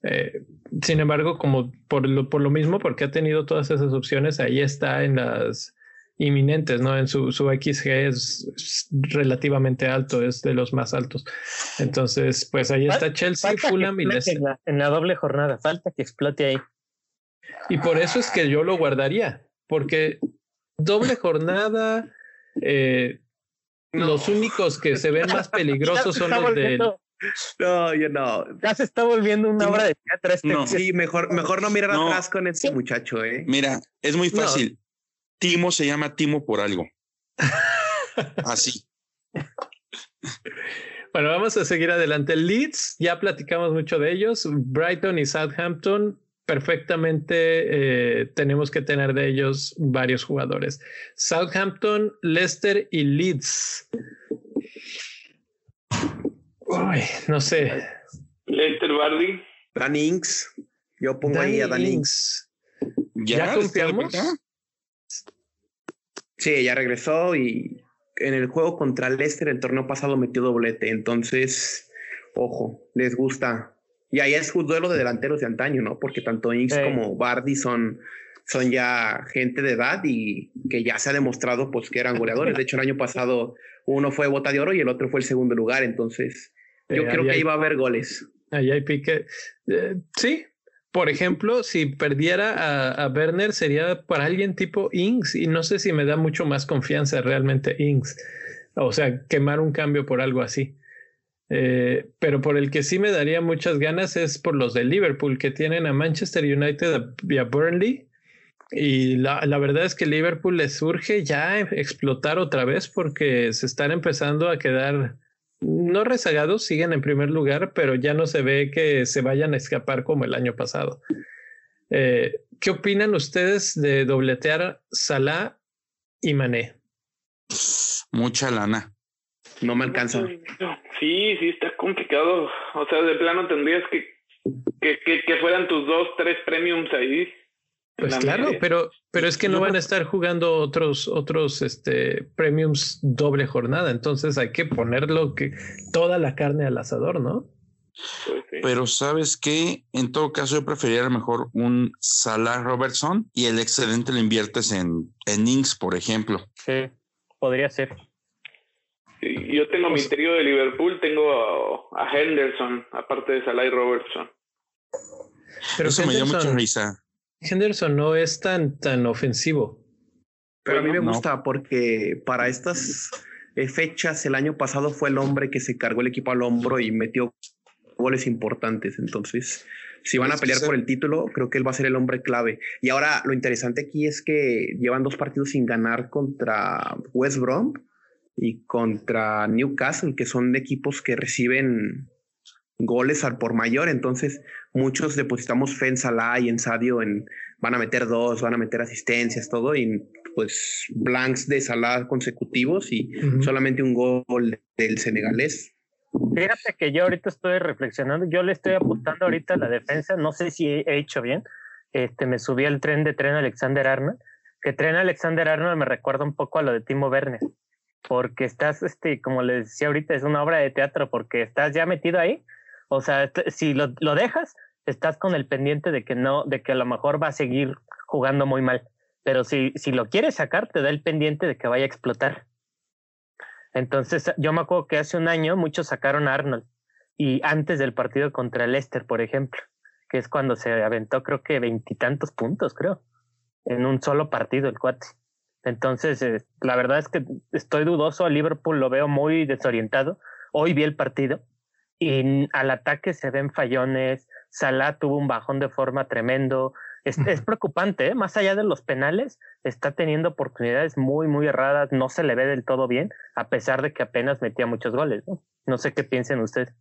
Eh, sin embargo, como por lo, por lo mismo, porque ha tenido todas esas opciones, ahí está en las inminentes, ¿no? En su, su XG es, relativamente alto, es de los más altos. Entonces, pues ahí está Chelsea, Fulham y Leicester. En la, doble jornada, falta que explote ahí. Y por eso es que yo lo guardaría, porque doble jornada, eh, los únicos que se ven más peligrosos son los de. No, yo no. Ya se está volviendo una obra de teatro este. No. Sí, mejor, mejor no mirar atrás con este muchacho, ¿eh? Mira, es muy fácil. Timo se llama Timo por algo. Así. Bueno, vamos a seguir adelante. Leeds, ya platicamos mucho de ellos. Brighton y Southampton perfectamente eh, tenemos que tener de ellos varios jugadores. Southampton, Leicester y Leeds. Uy, no sé. Leicester Bardi. Dan Inks. Yo pongo ahí a Dan Inks. ¿Ya, confiamos? Sí, ya regresó y en el juego contra Leicester el torneo pasado metió doblete. Entonces, ojo, les gusta y ahí es un duelo de delanteros de antaño, ¿no? Porque tanto Inks como Bardi son, son ya gente de edad y que ya se ha demostrado pues que eran goleadores. De hecho, el año pasado uno fue bota de oro y el otro fue el segundo lugar. Entonces, yo creo que ahí va a haber goles. Ahí hay pique. Eh, sí, por ejemplo, si perdiera a, a, Werner sería para alguien tipo Inks y no sé si me da mucho más confianza realmente Inks. O sea, quemar un cambio por algo así. Eh, pero por el que sí me daría muchas ganas es por los de Liverpool, que tienen a Manchester United y a Burnley. Y la, la, verdad es que Liverpool les surge ya explotar otra vez porque se están empezando a quedar no rezagados, siguen en primer lugar, pero ya no se ve que se vayan a escapar como el año pasado. Eh, ¿Qué opinan ustedes de dobletear Salah y Mané? Mucha lana. No me alcanza. Sí, sí, está complicado. O sea, de plano tendrías que que, que, fueran tus dos, tres premiums ahí. Pues claro, pero, pero es que no van a estar jugando otros, otros este, premiums doble jornada, entonces hay que ponerlo que toda la carne al asador, ¿no? Pues pero sabes que en todo caso yo preferiría mejor un Salah Robertson y el excedente lo inviertes en, en Inks, por ejemplo. Sí, podría ser. Yo tengo mi trío de Liverpool, tengo a, Henderson, aparte de Salah y Robertson. Pero Eso me dio mucha risa. Henderson no es tan, tan ofensivo. Pero a mí me gusta porque para estas eh, fechas el año pasado fue el hombre que se cargó el equipo al hombro y metió goles importantes. Entonces, si van a pelear por el título, creo que él va a ser el hombre clave. Y ahora lo interesante aquí es que llevan dos partidos sin ganar contra West Brom y contra Newcastle, que son equipos que reciben goles al por mayor. Entonces, muchos depositamos fe en Salah y en Sadio en van a meter dos, van a meter asistencias, todo, y pues blanks de Salah consecutivos y solamente un gol del senegalés. Fíjate que yo ahorita estoy reflexionando, yo le estoy apostando ahorita a la defensa, no sé si he hecho bien, este, me subí al tren de tren Alexander Arnold, que tren Alexander Arnold me recuerda un poco a lo de Timo Werner, porque estás, este, como les decía ahorita, es una obra de teatro, porque estás ya metido ahí, o sea, este, si lo, lo dejas, estás con el pendiente de que no, de que a lo mejor va a seguir jugando muy mal, pero si, si lo quieres sacar, te da el pendiente de que vaya a explotar. Entonces, yo me acuerdo que hace un año muchos sacaron a Arnold y antes del partido contra el Leicester, por ejemplo, que es cuando se aventó creo que veintitantos puntos, creo, en un solo partido el cuate. Entonces, eh, la verdad es que estoy dudoso, a Liverpool lo veo muy desorientado. Hoy vi el partido y al ataque se ven fallones, Salah tuvo un bajón de forma tremendo, es, preocupante, ¿eh? más allá de los penales, está teniendo oportunidades muy, muy erradas, no se le ve del todo bien, a pesar de que apenas metía muchos goles. No, no sé qué piensen ustedes.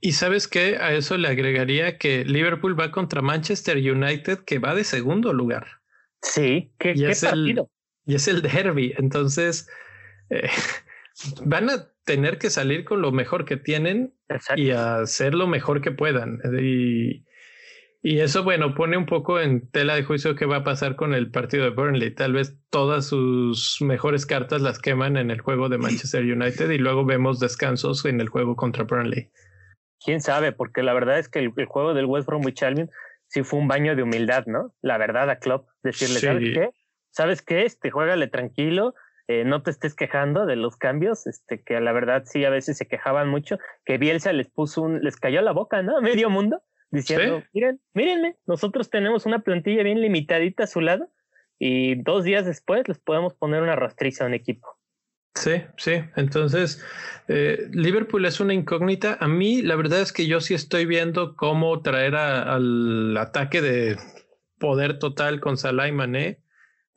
Y, sabes qué, a eso le agregaría que Liverpool va contra Manchester United, que va de segundo lugar. Sí, qué, es partido. El, y es el derby, entonces eh, van a tener que salir con lo mejor que tienen y hacer lo mejor que puedan. Y, y eso, bueno, pone un poco en tela de juicio qué va a pasar con el partido de Burnley. Tal vez todas sus mejores cartas las queman en el juego de Manchester United y luego vemos descansos en el juego contra Burnley. Quién sabe, porque la verdad es que el, juego del West Bromwich Albion sí fue un baño de humildad, ¿no? La verdad a Klopp, decirle, ¿sabes qué? ¿Sabes qué? Este, juégale tranquilo, eh, no te estés quejando de los cambios, este, que la verdad sí a veces se quejaban mucho, que Bielsa les puso un, les cayó la boca, ¿no? Medio mundo diciendo, miren, mírenme, nosotros tenemos una plantilla bien limitadita a su lado y dos días después les podemos poner una rastriza a un equipo. Sí, sí. Entonces, eh, Liverpool es una incógnita. A mí, la verdad es que yo sí estoy viendo cómo traer al ataque de poder total con Salah y Mané,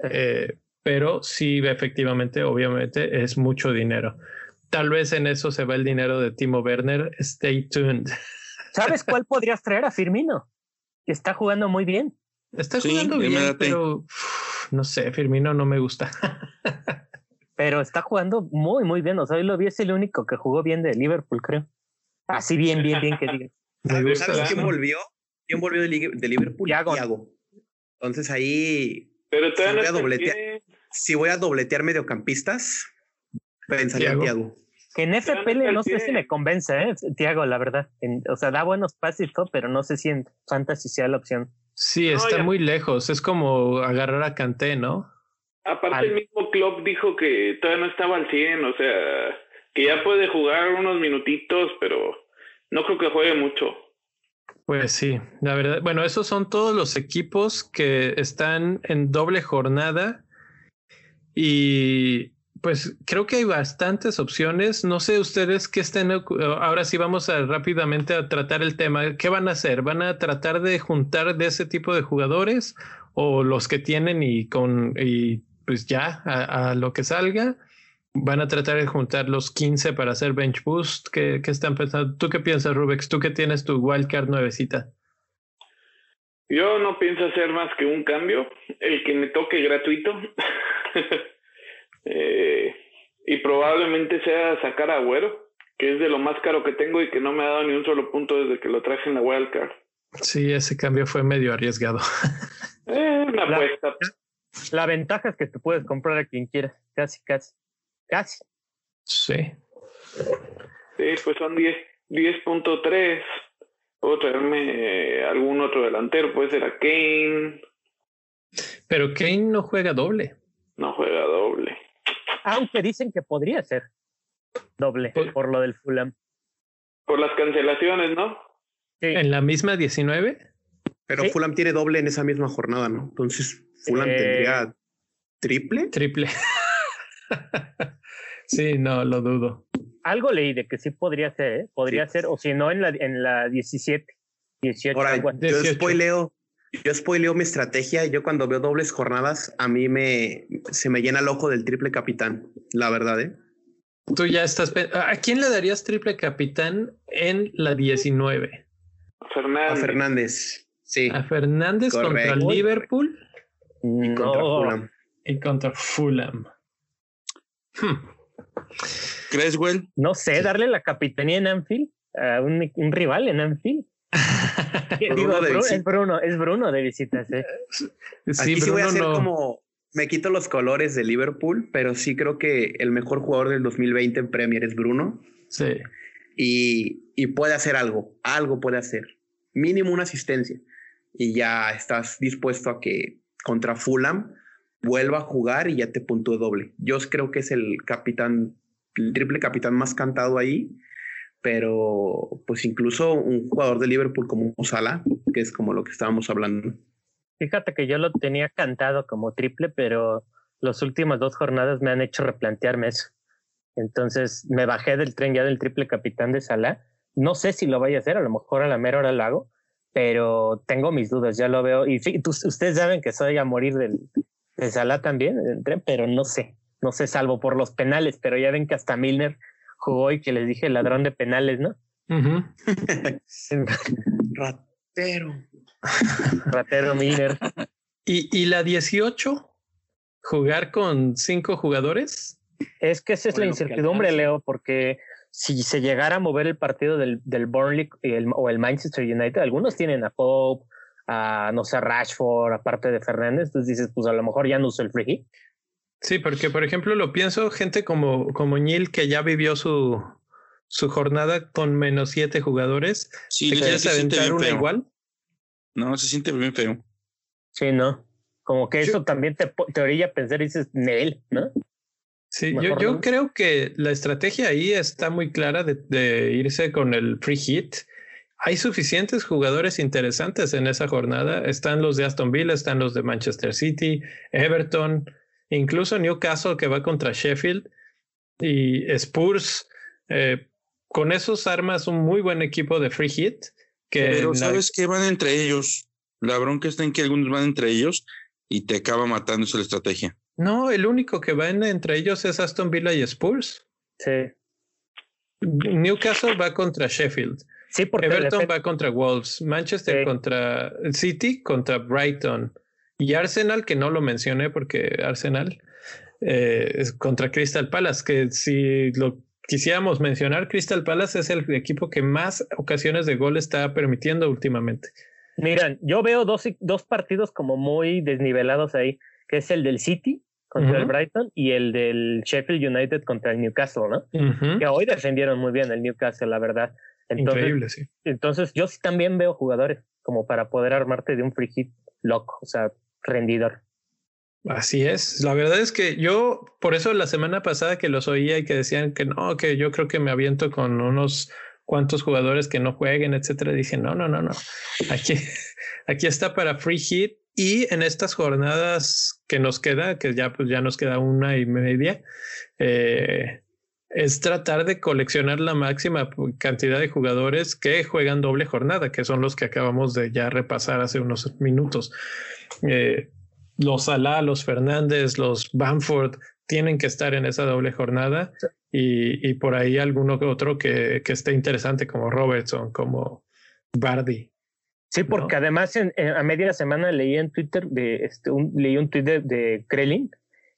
eh, pero sí, efectivamente, obviamente, es mucho dinero. Tal vez en eso se va el dinero de Timo Werner. Stay tuned. ¿Sabes cuál podrías traer a Firmino? Que está jugando muy bien. Está jugando bien, pero no sé, Firmino no me gusta. pero está jugando muy, muy bien. O sea, hoy lo vi, es el único que jugó bien de Liverpool, creo. Así bien, bien, bien que digas. ¿Sabes quién volvió? ¿Quién volvió de, Liverpool? Thiago. Entonces ahí. Pero si voy, a dobletear, si voy a dobletear mediocampistas, pensaría en Thiago. Que en FPL no sé si me convence, ¿eh? Tiago, la verdad. o sea, da buenos pases y todo, pero no sé si en Fantasy sea la opción. Sí, está muy lejos. Es como agarrar a Canté, ¿no? Aparte, el mismo Klopp dijo que todavía no estaba al 100, o sea, que ya puede jugar unos minutitos, pero no creo que juegue mucho. Pues sí, la verdad. Bueno, esos son todos los equipos que están en doble jornada y pues creo que hay bastantes opciones. No sé ustedes qué estén. Ahora sí vamos a rápidamente a tratar el tema. ¿Qué van a hacer? ¿Van a tratar de juntar de ese tipo de jugadores o los que tienen y con y pues ya a, lo que salga? ¿Van a tratar de juntar los 15 para hacer bench boost? ¿Qué, ¿Qué, están pensando? ¿Tú qué piensas, Rubex? ¿Tú que tienes tu wildcard nuevecita? Yo no pienso hacer más que un cambio, el que me toque gratuito. Eh, y probablemente sea sacar a Agüero, que es de lo más caro que tengo y que no me ha dado ni un solo punto desde que lo traje en la wildcard. Sí, ese cambio fue medio arriesgado. Eh, una la, apuesta. La ventaja es que te puedes comprar a quien quieras, casi, casi, casi. Sí. Sí, pues son 10.3. Puedo traerme algún otro delantero, puede ser a Kane. Pero Kane no juega doble. No juega doble aunque dicen que podría ser doble por, lo del Fulham. Por las cancelaciones, ¿no? ¿En la misma 19? Pero Fulham tiene doble en esa misma jornada, ¿no? Entonces, Fulham eh, tendría triple. Triple. sí, no, lo dudo. algo leí de que sí podría ser, ¿eh? podría ser, o si no en la, en la 17, 18. Ahora, yo spoileo, yo spoileo mi estrategia. Yo cuando veo dobles jornadas, a mí me se me llena el ojo del triple capitán, la verdad, ¿eh? Tú ya estás. ¿A quién le darías triple capitán en la 19? Fernández. A Fernández. Sí. A Fernández contra Liverpool. Y contra Fulham. Y contra Fulham. Hmm. ¿Crees, Will? No sé, darle la capitanía en Anfield a un, rival en Anfield. Digo, es, Bruno, es Bruno de visitas. ¿eh? Sí, sí voy a hacer como. Me quito los colores de Liverpool, pero sí creo que el mejor jugador del 2020 en Premier es Bruno. Sí. Y, y puede hacer algo, algo puede hacer. Mínimo una asistencia. Y ya estás dispuesto a que contra Fulham vuelva a jugar y ya te puntúe doble. Yo creo que es el capitán, el triple capitán más cantado ahí, pero pues incluso un jugador de Liverpool como Sala, que es como lo que estábamos hablando. Fíjate que yo lo tenía cantado como triple, pero las últimas dos jornadas me han hecho replantearme eso. Entonces me bajé del tren ya del triple capitán de Salah. No sé si lo vaya a hacer, a lo mejor a la mera hora lo hago, pero tengo mis dudas, ya lo veo. Y ustedes saben que soy a morir del, de Salah también, pero no sé, no sé, salvo por los penales, pero ya ven que hasta Milner jugó y que les dije ladrón de penales, ¿no? Ratero. Ratero Milner. ¿Y, ¿Y la 18? ¿Jugar con cinco jugadores? Es que esa es la incertidumbre, Leo, porque si se llegara a mover el partido del, del Burnley o el Manchester United, algunos tienen a Pope, a, no sé, Rashford, aparte de Fernández, entonces dices, pues a lo mejor ya no uso el free hit. Sí, porque por ejemplo lo pienso, gente como, como Neil que ya vivió su, su jornada con menos siete jugadores. Sí, ¿Te quieres aventar una igual? No, se siente bien feo. Sí, no. Como que eso también te, te orilla a pensar y dices, Neil, ¿no? Sí, yo, yo creo que la estrategia ahí está muy clara de, irse con el free hit. Hay suficientes jugadores interesantes en esa jornada. Están los de Aston Villa, están los de Manchester City, Everton, incluso Newcastle que va contra Sheffield y Spurs. Eh, con esos armas un muy buen equipo de free hit. Que Pero sabes que van entre ellos. La bronca está en que algunos van entre ellos y te acaba matando esa estrategia. No, el único que va entre ellos es Aston Villa y Spurs. Sí. Newcastle va contra Sheffield. Sí, porque Everton va contra Wolves. Manchester contra City, contra Brighton. Y Arsenal, que no lo mencioné porque Arsenal eh, es contra Crystal Palace, que si lo quisiéramos mencionar, Crystal Palace es el equipo que más ocasiones de gol está permitiendo últimamente. Miran, yo veo dos, dos partidos como muy desnivelados ahí que es el del City contra el Brighton y el del Sheffield United contra el Newcastle, ¿no? Que hoy defendieron muy bien el Newcastle, la verdad. Increíble, sí. Entonces, yo sí también veo jugadores como para poder armarte de un free hit loco, o sea, rendidor. Así es. La verdad es que yo, por eso la semana pasada que los oía y que decían que no, que yo creo que me aviento con unos cuantos jugadores que no jueguen, etcétera, dije, no, no, no, no. Aquí, aquí está para free hit y en estas jornadas que nos queda, que ya, pues ya nos queda una y media, eh, es tratar de coleccionar la máxima cantidad de jugadores que juegan doble jornada, que son los que acabamos de ya repasar hace unos minutos. Eh, los Salah, los Fernández, los Bamford tienen que estar en esa doble jornada y, y por ahí alguno que otro que, que esté interesante como Robertson, como Bardi. Sí, porque además en, a media semana leí en Twitter de este, un, leí un tweet de, de Krelin,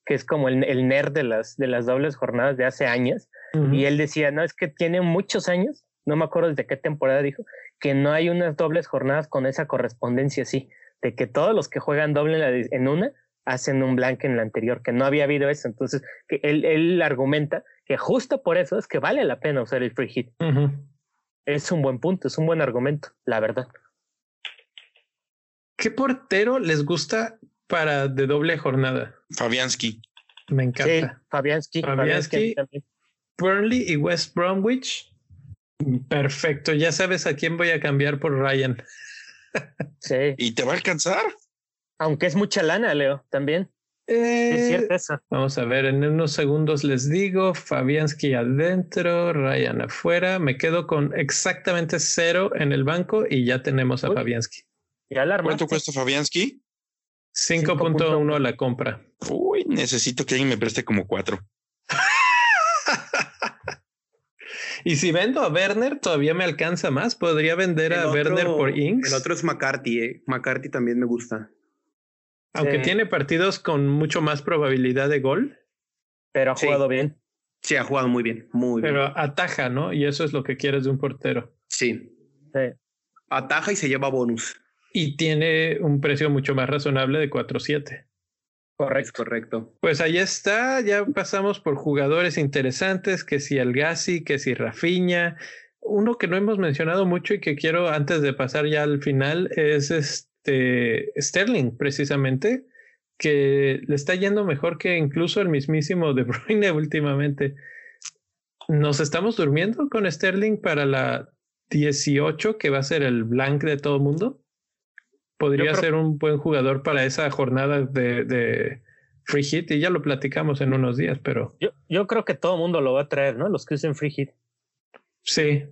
que es como el, el, nerd de las, de las dobles jornadas de hace años, y él decía, no, es que tiene muchos años, no me acuerdo desde qué temporada dijo, que no hay unas dobles jornadas con esa correspondencia así, de que todos los que juegan doble en, la, en una hacen un blank en la anterior, que no había habido eso. Entonces, que él, él argumenta que justo por eso es que vale la pena usar el free hit. Es un buen punto, es un buen argumento, la verdad. ¿Qué portero les gusta para de doble jornada? Fabianski. Me encanta. Sí, Fabianski. Fabianski, Burnley y West Bromwich. Perfecto. Ya sabes a quién voy a cambiar por Ryan. Sí. ¿Y te va a alcanzar? Aunque es mucha lana, Leo, también. es cierto eso. Vamos a ver, en unos segundos les digo, Fabianski adentro, Ryan afuera, me quedo con exactamente cero en el banco y ya tenemos a Fabianski. ¿Cuánto cuesta Fabianski? 5.1 la compra. Uy, necesito que alguien me preste como cuatro. y si vendo a Werner, todavía me alcanza más. Podría vender a Werner por Inks. El otro es McCarthy, ¿eh? McCarthy también me gusta. Aunque tiene partidos con mucho más probabilidad de gol. Pero ha jugado bien. Sí, ha jugado muy bien, muy bien. Pero ataja, ¿no? Y eso es lo que quieres de un portero. Sí. sí. Ataja y se lleva bonus. Y tiene un precio mucho más razonable de 4.7. Correcto. correcto. Pues ahí está, ya pasamos por jugadores interesantes, que si Algassi, que si Rafiña. Uno que no hemos mencionado mucho y que quiero antes de pasar ya al final es este Sterling, precisamente, que le está yendo mejor que incluso el mismísimo De Bruyne últimamente. Nos estamos durmiendo con Sterling para la 18, que va a ser el blank de todo el mundo podría ser un buen jugador para esa jornada de, free hit y ya lo platicamos en unos días, pero. Yo, yo creo que todo el mundo lo va a traer, ¿no? Los que usen free hit. Sí.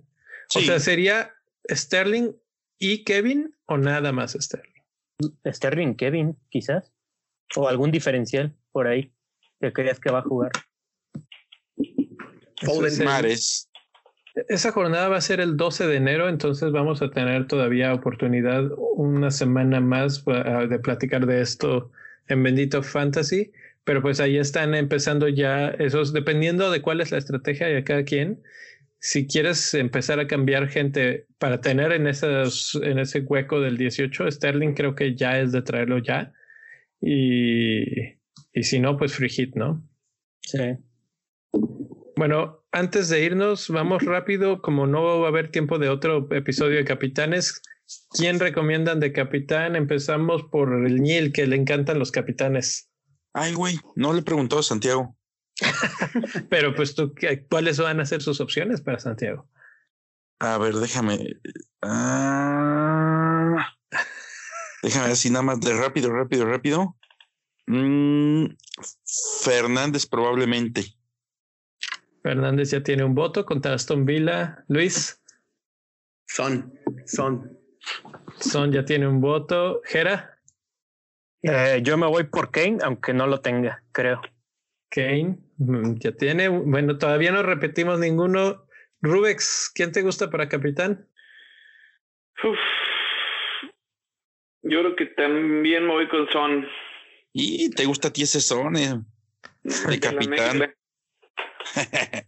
O sea, sería Sterling y Kevin o nada más Sterling. Sterling, Kevin, quizás. O algún diferencial por ahí que creas que va a jugar. Foden Mares. Esa jornada va a ser el 12 de enero, entonces vamos a tener todavía oportunidad una semana más de platicar de esto en Bendito Fantasy, pero pues ahí están empezando ya esos, dependiendo de cuál es la estrategia de cada quien. Si quieres empezar a cambiar gente para tener en, esos, en ese hueco del 18, Sterling creo que ya es de traerlo ya. Y, y si no, pues free ¿no? Sí. Bueno, antes de irnos, vamos rápido, como no va a haber tiempo de otro episodio de Capitanes. ¿Quién recomiendan de capitán? Empezamos por el Nil, que le encantan los capitanes. Ay, güey, no le preguntó a Santiago. Pero pues tú, ¿cuáles van a ser sus opciones para Santiago? A ver, déjame. Ah, déjame así nada más de rápido, rápido, rápido. Mm, Fernández probablemente. Fernández ya tiene un voto contra Aston Villa. Luis. Son, son. Son ya tiene un voto. Jera. Eh, yo me voy por Kane, aunque no lo tenga, creo. Kane, mm, ya tiene. Bueno, todavía no repetimos ninguno. Rubex, ¿quién te gusta para capitán? Yo creo que también me voy con Son. Y te gusta a ti ese Son, eh, de capitán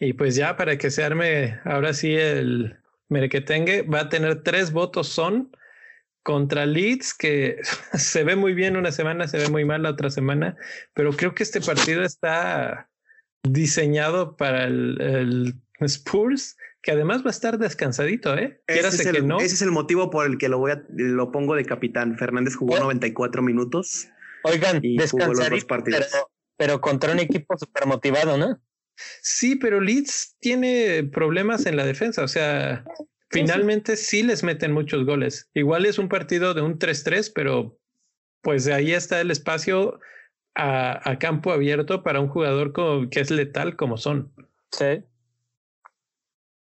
y pues ya para que se arme ahora sí el Merequetengue, va a tener tres votos son contra Leeds, que se ve muy bien una semana, se ve muy mal la otra semana, pero creo que este partido está diseñado para el, Spurs, que además va a estar descansadito, ¿eh? Ese es, el, no. ese es el motivo por el que lo voy a, lo pongo de capitán. Fernández jugó 94 minutos. Oigan, descansadito, pero, pero contra un equipo súper motivado, ¿no? Sí, pero Leeds tiene problemas en la defensa. O sea, finalmente sí les meten muchos goles. Igual es un partido de un 3-3, pero pues ahí está el espacio a, campo abierto para un jugador que es letal como son. Sí.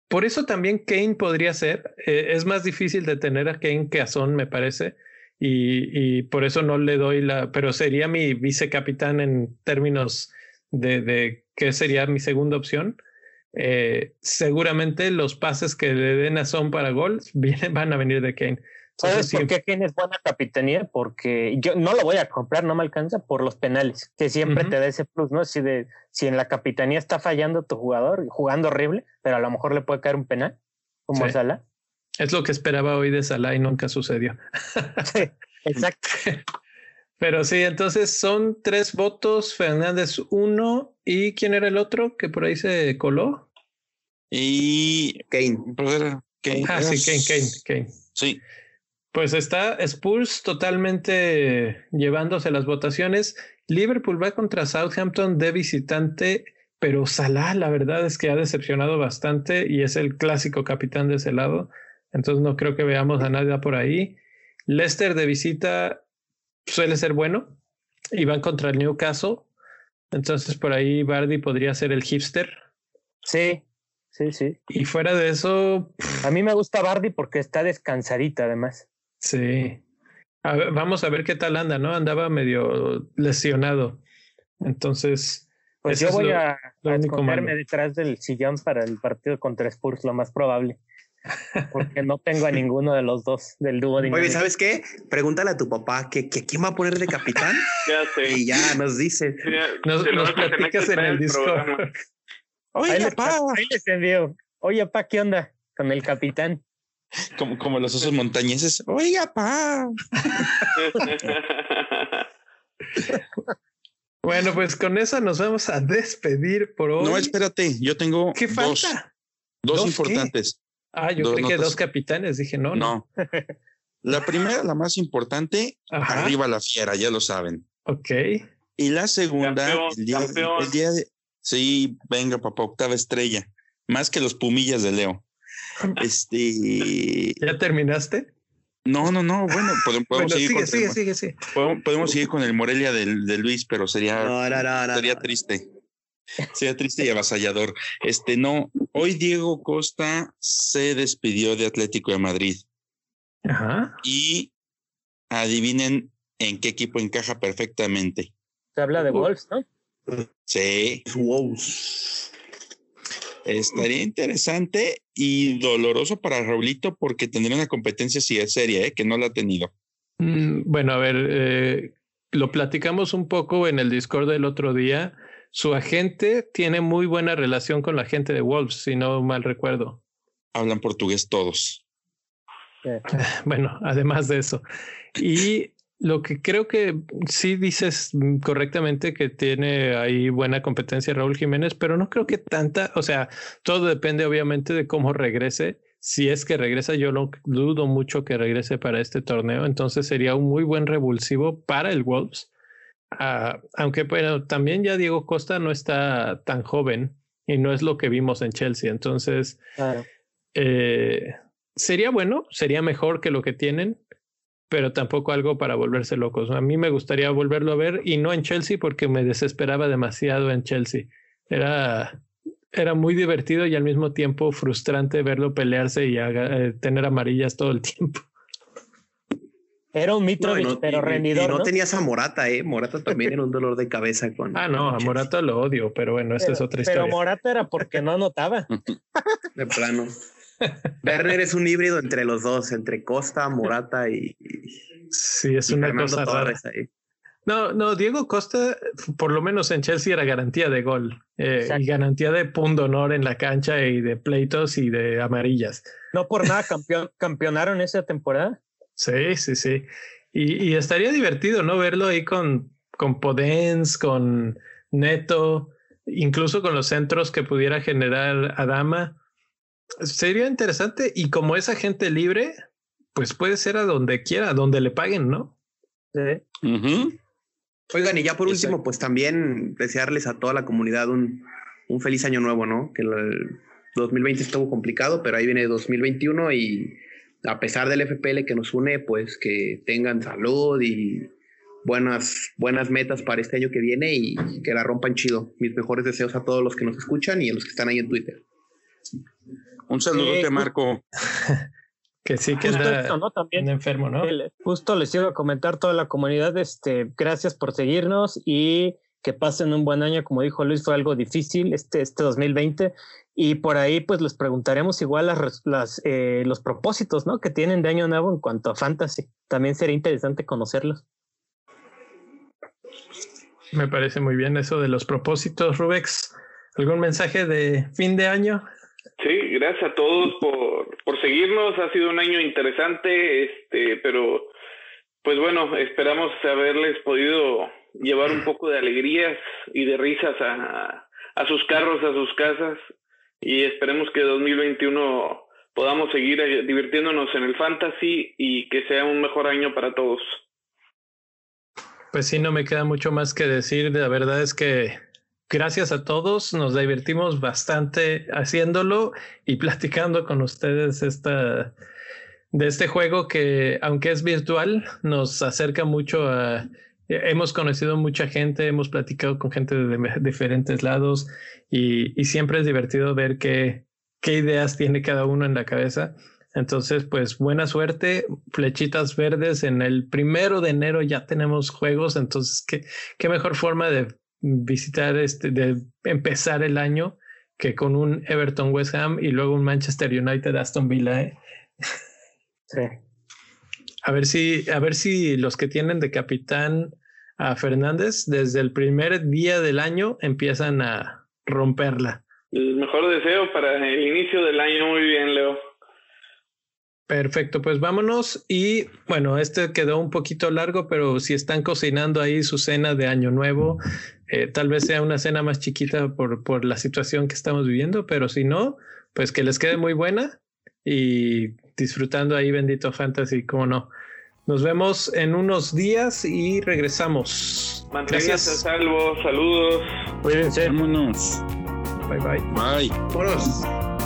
Por eso también Kane podría ser. Eh, es más difícil de tener a Kane que a Son, me parece. Y, y, por eso no le doy la. Pero sería mi vicecapitán en términos de, de que sería mi segunda opción. Eh, seguramente los pases que le den a Son para gol vienen, van a venir de Kane. ¿Sabes por qué Kane es buena capitanía? Porque yo no lo voy a comprar, no me alcanza por los penales, que siempre te da ese plus, ¿no? Si, de, si en la capitanía está fallando tu jugador, jugando horrible, pero a lo mejor le puede caer un penal, como a Salah. Es lo que esperaba hoy de Salah y nunca sucedió. sí, exacto. Pero sí, entonces son tres votos, Fernández uno, ¿y quién era el otro que por ahí se coló? Y Kane. Kane. Ah, sí, Kane, Kane, Kane. Sí. Pues está Spurs totalmente llevándose las votaciones. Liverpool va contra Southampton de visitante, pero Salah la verdad es que ha decepcionado bastante y es el clásico capitán de ese lado. Entonces no creo que veamos a nadie por ahí. Leicester de visita suele ser bueno. y van contra el Newcastle. Entonces por ahí Bardi podría ser el hipster. Sí, sí, sí. Y fuera de eso... A mí me gusta Bardi porque está descansadita además. Sí. vamos a ver qué tal anda, ¿no? Andaba medio lesionado. Entonces... Pues yo voy a, a esconderme detrás del sillón para el partido contra Spurs, lo más probable. Porque no tengo a ninguno de los dos del dúo de Oye, ¿sabes qué? Pregúntale a tu papá que, quién va a poner de capitán. ya sé. Y ya nos dice. nos, platicas en el Discord. Oye, ahí papá. ahí les envío. Oye, papá, ¿qué onda con el capitán? Como, como los osos montañeses. Oye, papá. bueno, pues con eso nos vamos a despedir por hoy. No, espérate, yo tengo ¿Qué falta? dos, importantes. Ah, yo creí que dos capitanes, dije no. No. la primera, la más importante, arriba la fiera, ya lo saben. Ok. Y la segunda, el, día, de. Sí, venga, papá, octava estrella. Más que los pumillas de Leo. Este. ¿Ya terminaste? No, no, no. Bueno, podemos, seguir con sigue, sigue, sigue, Podemos, seguir con el Morelia de Luis, pero sería, sería triste. Sería triste y avasallador. Este, no, hoy Diego Costa se despidió de Atlético de Madrid. Ajá. Y adivinen en qué equipo encaja perfectamente. Se habla de Wolves, ¿no? Sí. Wolves. Estaría interesante y doloroso para Raulito porque tendría una competencia seria, ¿eh? que no la ha tenido. Mm, bueno, a ver, eh, lo platicamos un poco en el Discord del otro día su agente tiene muy buena relación con la gente de Wolves, si no mal recuerdo. Hablan portugués todos. Bueno, además de eso. Y lo que creo que sí dices correctamente que tiene ahí buena competencia Raúl Jiménez, pero no creo que tanta, o sea, todo depende obviamente de cómo regrese. Si es que regresa, yo no dudo mucho que regrese para este torneo, entonces sería un muy buen revulsivo para el Wolves Ah, aunque bueno, también ya Diego Costa no está tan joven y no es lo que vimos en Chelsea. Entonces, eh, sería bueno, sería mejor que lo que tienen, pero tampoco algo para volverse locos. A mí me gustaría volverlo a ver y no en Chelsea porque me desesperaba demasiado en Chelsea. Era, era muy divertido y al mismo tiempo frustrante verlo pelearse y eh, tener amarillas todo el tiempo. Era un Mitrovic, pero rendidor. Y no, tenías a Morata, ¿eh? Morata también era un dolor de cabeza con. Ah, no, a Morata lo odio, pero bueno, esta es otra historia. Pero Morata era porque no anotaba. de plano. Werner es un híbrido entre los dos, entre Costa, Morata y. Sí, es una cosa rara. No, no, Diego Costa, por lo menos en Chelsea, era garantía de gol eh, y garantía de punto honor en la cancha y de pleitos y de amarillas. No por nada campeón, campeonaron esa temporada. Sí, sí, sí. Y, estaría divertido, ¿no? Verlo ahí con, con Podens, con Neto, incluso con los centros que pudiera generar Adama. Sería interesante y como esa gente libre, pues puede ser a donde quiera, a donde le paguen, ¿no? Sí. Oigan, y ya por último, pues también desearles a toda la comunidad un, un feliz año nuevo, ¿no? Que el 2020 estuvo complicado, pero ahí viene 2021 y a pesar del FPL que nos une, pues que tengan salud y buenas, buenas metas para este año que viene y que la rompan chido. Mis mejores deseos a todos los que nos escuchan y a los que están ahí en Twitter. Un saludo, te Marco. que sí que está ¿no? También, enfermo, ¿no? Justo les iba a comentar toda la comunidad, este, gracias por seguirnos y que pasen un buen año, como dijo Luis, fue algo difícil este, este 2020 y por ahí pues les preguntaremos igual las, las eh, los propósitos ¿no? que tienen de año nuevo en cuanto a fantasy. También sería interesante conocerlos. Me parece muy bien eso de los propósitos, Rubex. ¿Algún mensaje de fin de año? Sí, gracias a todos por, por seguirnos. Ha sido un año interesante, este, pero pues bueno, esperamos haberles podido llevar un poco de alegrías y de risas a, a sus carros, a sus casas y esperemos que 2021 podamos seguir eh, divirtiéndonos en el fantasy y que sea un mejor año para todos. Pues sí, no me queda mucho más que decir. La verdad es que gracias a todos, nos divertimos bastante haciéndolo y platicando con ustedes esta, de este juego que, aunque es virtual, nos acerca mucho a hemos conocido mucha gente, hemos platicado con gente de diferentes lados y, siempre es divertido ver qué, qué ideas tiene cada uno en la cabeza. Entonces, pues buena suerte, flechitas verdes. En el primero de enero ya tenemos juegos, entonces qué, qué mejor forma de visitar este, de empezar el año que con un Everton West Ham y luego un Manchester United Aston Villa. ¿eh? Sí. A ver si, a ver si los que tienen de capitán a Fernández desde el primer día del año empiezan a romperla. El mejor deseo para el inicio del año. Muy bien, Leo. Perfecto, pues vámonos. Y bueno, este quedó un poquito largo, pero si están cocinando ahí su cena de Año Nuevo, eh, tal vez sea una cena más chiquita por, por la situación que estamos viviendo, pero si no, pues que les quede muy buena y disfrutando ahí bendito fantasy, como no. Nos vemos en unos días y regresamos. Manténganse a salvo, saludos. Cuídense. Vámonos. Bye bye. Bye. Vámonos.